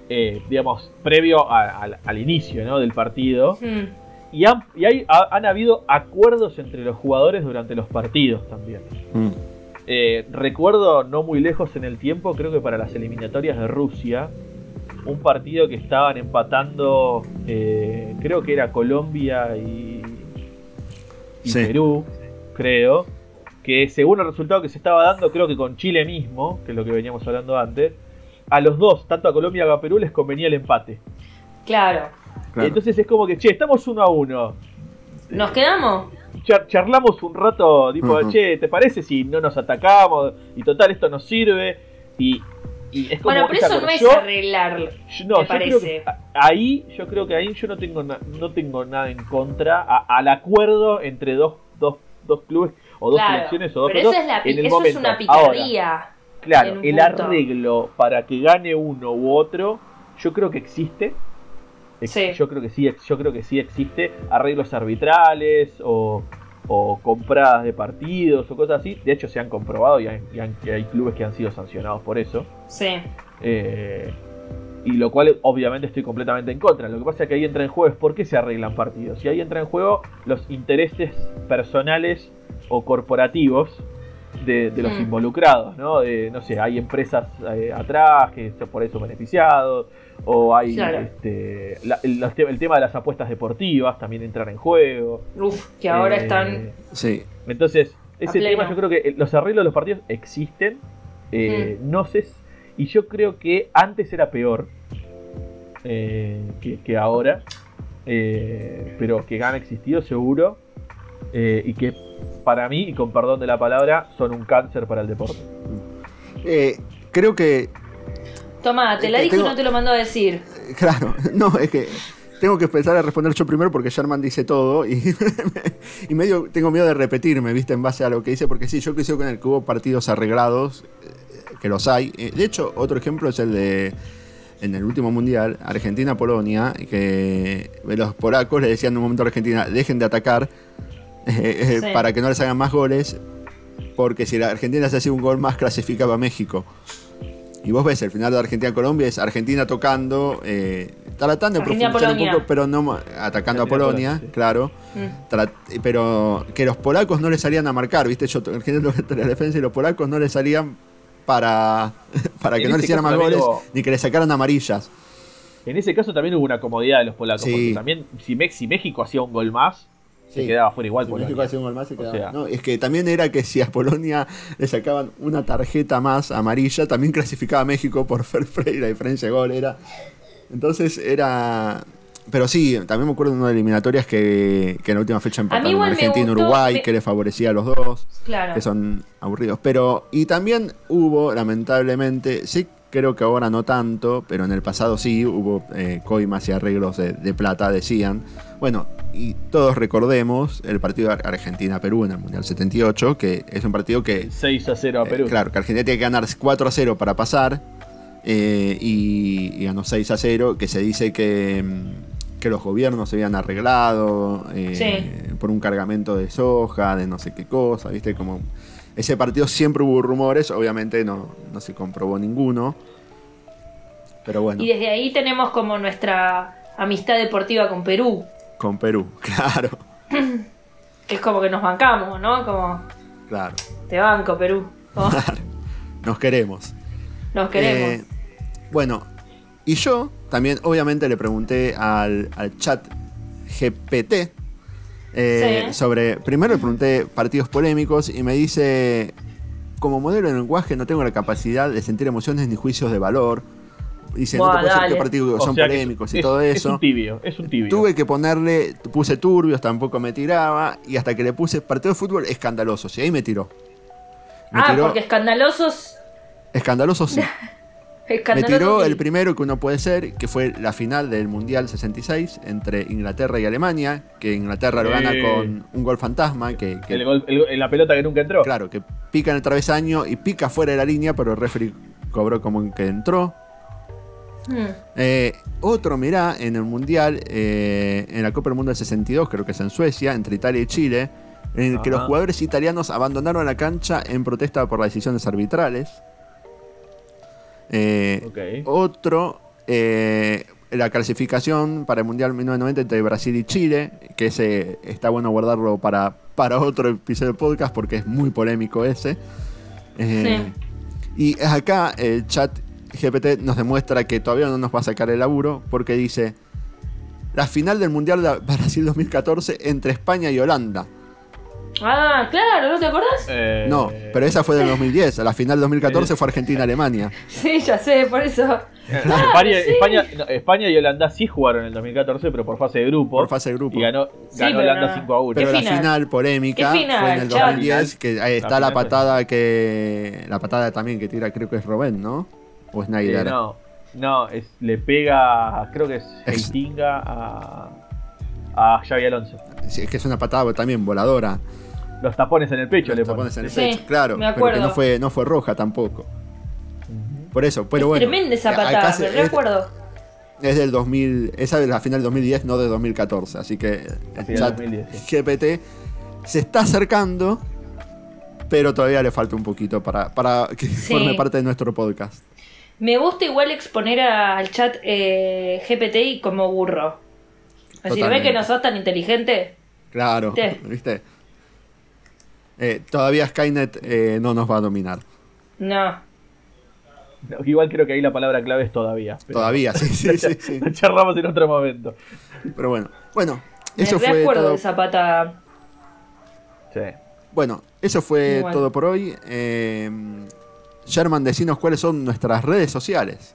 Eh, digamos, previo a- al- al inicio ¿no? del partido. Mm, Y, han, y hay, ha- han habido acuerdos entre los jugadores durante los partidos también. Mm. Eh, recuerdo no muy lejos en el tiempo, creo que para las eliminatorias de Rusia, un partido que estaban empatando, eh, creo que era Colombia y, y Sí. Perú, creo, que según el resultado que se estaba dando, creo que con Chile mismo, que es lo que veníamos hablando antes, a los dos, tanto a Colombia como a Perú, les convenía el empate. claro. Claro. Entonces es como que, che, estamos uno a uno. ¿Nos quedamos? char- charlamos un rato, tipo, Ujú. che, ¿te parece si no nos atacamos? Y total, esto nos sirve. Y, y es como. Bueno, pero eso no es arreglar. yo- no, me yo parece. que ahí, yo creo que ahí yo no tengo, na- no tengo nada en contra a- al acuerdo entre dos, dos, dos clubes o dos Claro, selecciones o dos pero eso es, la, en el eso es momento. una Ahora, picardía. claro, en un el punto. arreglo para que gane uno u otro, yo creo que existe. Ex- Sí. Yo creo que sí, yo creo que sí existe arreglos arbitrales o, o compradas de partidos o cosas así. De hecho, se han comprobado y hay, y han- y hay clubes que han sido sancionados por eso. Sí. Eh, y lo cual obviamente estoy completamente en contra. Lo que pasa es que ahí entra en juego es por qué se arreglan partidos. Y ahí entra en juego los intereses personales o corporativos de, de los Mm. involucrados, ¿no? De, no sé, hay empresas eh, atrás que son por eso beneficiados, o hay Claro. este, la- el, tema de las apuestas deportivas también entran en juego. Uf, que ahora Eh, están. Sí. entonces, ese tema yo creo que eh, los arreglos de los partidos existen. eh, No sé. Y yo creo que antes era peor eh, que, que ahora. eh, pero que han existido seguro. eh, y que para mí, y con perdón de la palabra, son un cáncer para el deporte. Eh, creo que, Tomá, te la Eh, dije y no te lo mandó a decir. claro, no, es que tengo que empezar a responder yo primero porque Sherman dice todo y, y medio tengo miedo de repetirme, viste, en base a lo que dice, porque sí, yo coincido con el que hubo partidos arreglados, que los hay. Eh, De hecho, otro ejemplo es el de en el último mundial, Argentina-Polonia, que los polacos le decían en un momento a Argentina, dejen de atacar eh, eh, Sí. para que no les hagan más goles, porque si la Argentina se hacía un gol más, clasificaba a México. Y vos ves el final de Argentina-Colombia, es Argentina tocando, eh, tratando de Argentina, profundizar un poco, pero no atacando a Polonia, Polonia, sí. claro. Mm. Pero que los polacos no le salían a marcar, ¿viste? Yo la defensa y los polacos no le salían para, para que En no le hicieran más goles hubo- ni que le sacaran amarillas. En ese caso también hubo una comodidad de los polacos. Sí. Porque también, si, México hacía un gol más, se Sí. quedaba fuera igual Si. México hacía un gol más, se O quedaba- sea- no, es que también era que si a Polonia le sacaban una tarjeta más amarilla, también clasificaba a México por fair play, la diferencia de gol era. Entonces era. Pero sí, también me acuerdo de una eliminatorias que, que en la última fecha empataron Argentina y Uruguay, me- que le favorecía a los dos, Claro. que son aburridos. Pero, y también hubo, lamentablemente, sí creo que ahora no tanto, pero en el pasado sí hubo eh, coimas y arreglos de, de plata, decían. Bueno, y todos recordemos el partido de Argentina-Perú en el Mundial 78, que es un partido que 6 a 0 a eh, Perú. claro, que Argentina tiene que ganar 4 a 0 para pasar. eh, y, y ganó 6 a 0. Que se dice que, mm, que los gobiernos se habían arreglado eh, Sí. por un cargamento de soja, de no sé qué cosa. ¿Viste? Como ese partido siempre hubo rumores. Obviamente no, no se comprobó ninguno. Pero bueno, Y desde ahí tenemos como nuestra amistad deportiva con Perú. con Perú, claro. Que es como que nos bancamos, ¿no? Como, Claro, te banco, Perú. Claro. Nos queremos. nos queremos. Eh, bueno, y yo también obviamente le pregunté al, al chat GPT eh, Sí. sobre, primero le pregunté partidos polémicos y me dice, como modelo de lenguaje no tengo la capacidad de sentir emociones ni juicios de valor. Dice, no te puedo decir qué partidos son polémicos y es- todo Es eso. un tibio, es un tibio. Tuve que ponerle, puse turbios, tampoco me tiraba, y hasta que le puse partido de fútbol escandalosos, y ahí me tiró. Me ah, tiró porque escandalosos. escandalosos sí. Me tiró el primero que uno puede ser, que fue la final del Mundial 66 entre Inglaterra y Alemania, que Inglaterra lo gana con un gol fantasma, que, que- El gol- el- la pelota que nunca entró. claro, que pica en el travesaño y pica fuera de la línea, pero el referee cobró como que entró. Mm. Eh, otro, mirá, en el Mundial, eh, en la Copa del Mundo del 62, creo que es en Suecia, entre Italia y Chile, en el que Ajá. los jugadores italianos abandonaron la cancha en protesta por las decisiones arbitrales. Eh, otro, eh, la clasificación para el Mundial 1990 entre Brasil y Chile, que ese está bueno guardarlo para, para otro episodio del podcast porque es muy polémico ese. Eh, Y acá el chat GPT nos demuestra que todavía no nos va a sacar el laburo porque dice la final del Mundial de Brasil 2014 entre España y Holanda. Ah, claro, ¿no te acordás? Eh, No, pero esa fue del 2010. La final 2014 fue Argentina-Alemania. Sí, ya sé, por eso. España, sí. España, no, España y Holanda sí jugaron en el 2014, pero por fase de grupo. Por fase de grupo. Y ganó, ganó Holanda no. 5 a 1. Pero ¿Qué la final? final polémica ¿Qué final, fue en el Chad? 2010, que ahí está la fue- patada que la patada también que tira creo que es Robén, ¿no? O Eh, Snyder. no, no es, le pega, creo que es Es- Heitinga a, a Xavi Alonso. Sí, es que es una patada también voladora. Los tapones en el pecho Los le tapones en el Sí, pecho, claro, me pero que no fue no fue roja tampoco. Por eso, pero es bueno. tremenda esa patada, se- me recuerdo. Es del 2000, esa es la final del 2010, no del 2014. Así que La el final chat del 2010, sí. GPT se está acercando, pero todavía le falta un poquito para, para que Sí. forme parte de nuestro podcast. Me gusta igual exponer a- al chat eh, GPT como burro. Así, ¿ves Totalmente. que no sos tan inteligente? Claro, ¿Viste? ¿viste? Eh, todavía Skynet eh, no nos va a dominar. No. No, Igual creo que ahí la palabra clave es todavía. pero- Todavía, sí, sí, sí, sí. Lo charlamos en otro momento. Pero bueno, bueno, Me eso fue recuerdo todo. de esa patada. Sí. Bueno, eso fue todo por hoy. Eh, Sherman, decinos cuáles son nuestras redes sociales.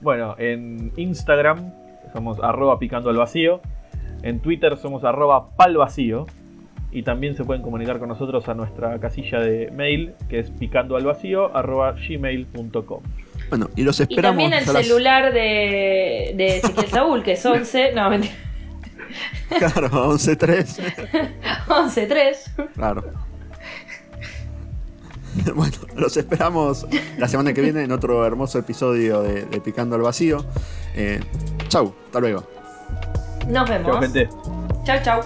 Bueno, en Instagram somos arroba picando al vacío. En Twitter somos arroba palvacío. Y también se pueden comunicar con nosotros a nuestra casilla de mail, que es picando al vacío arroba gmail.com. Bueno, y los Y esperamos. también el a las- celular de, de Ezequiel Saúl, que es 11. No, mentira. Claro, 11.3. 11.3. Claro. Bueno, los esperamos la semana que viene en otro hermoso episodio de, de Picando al Vacío. Eh, chau, hasta luego. Nos vemos. Chao, gente. Chau, chau.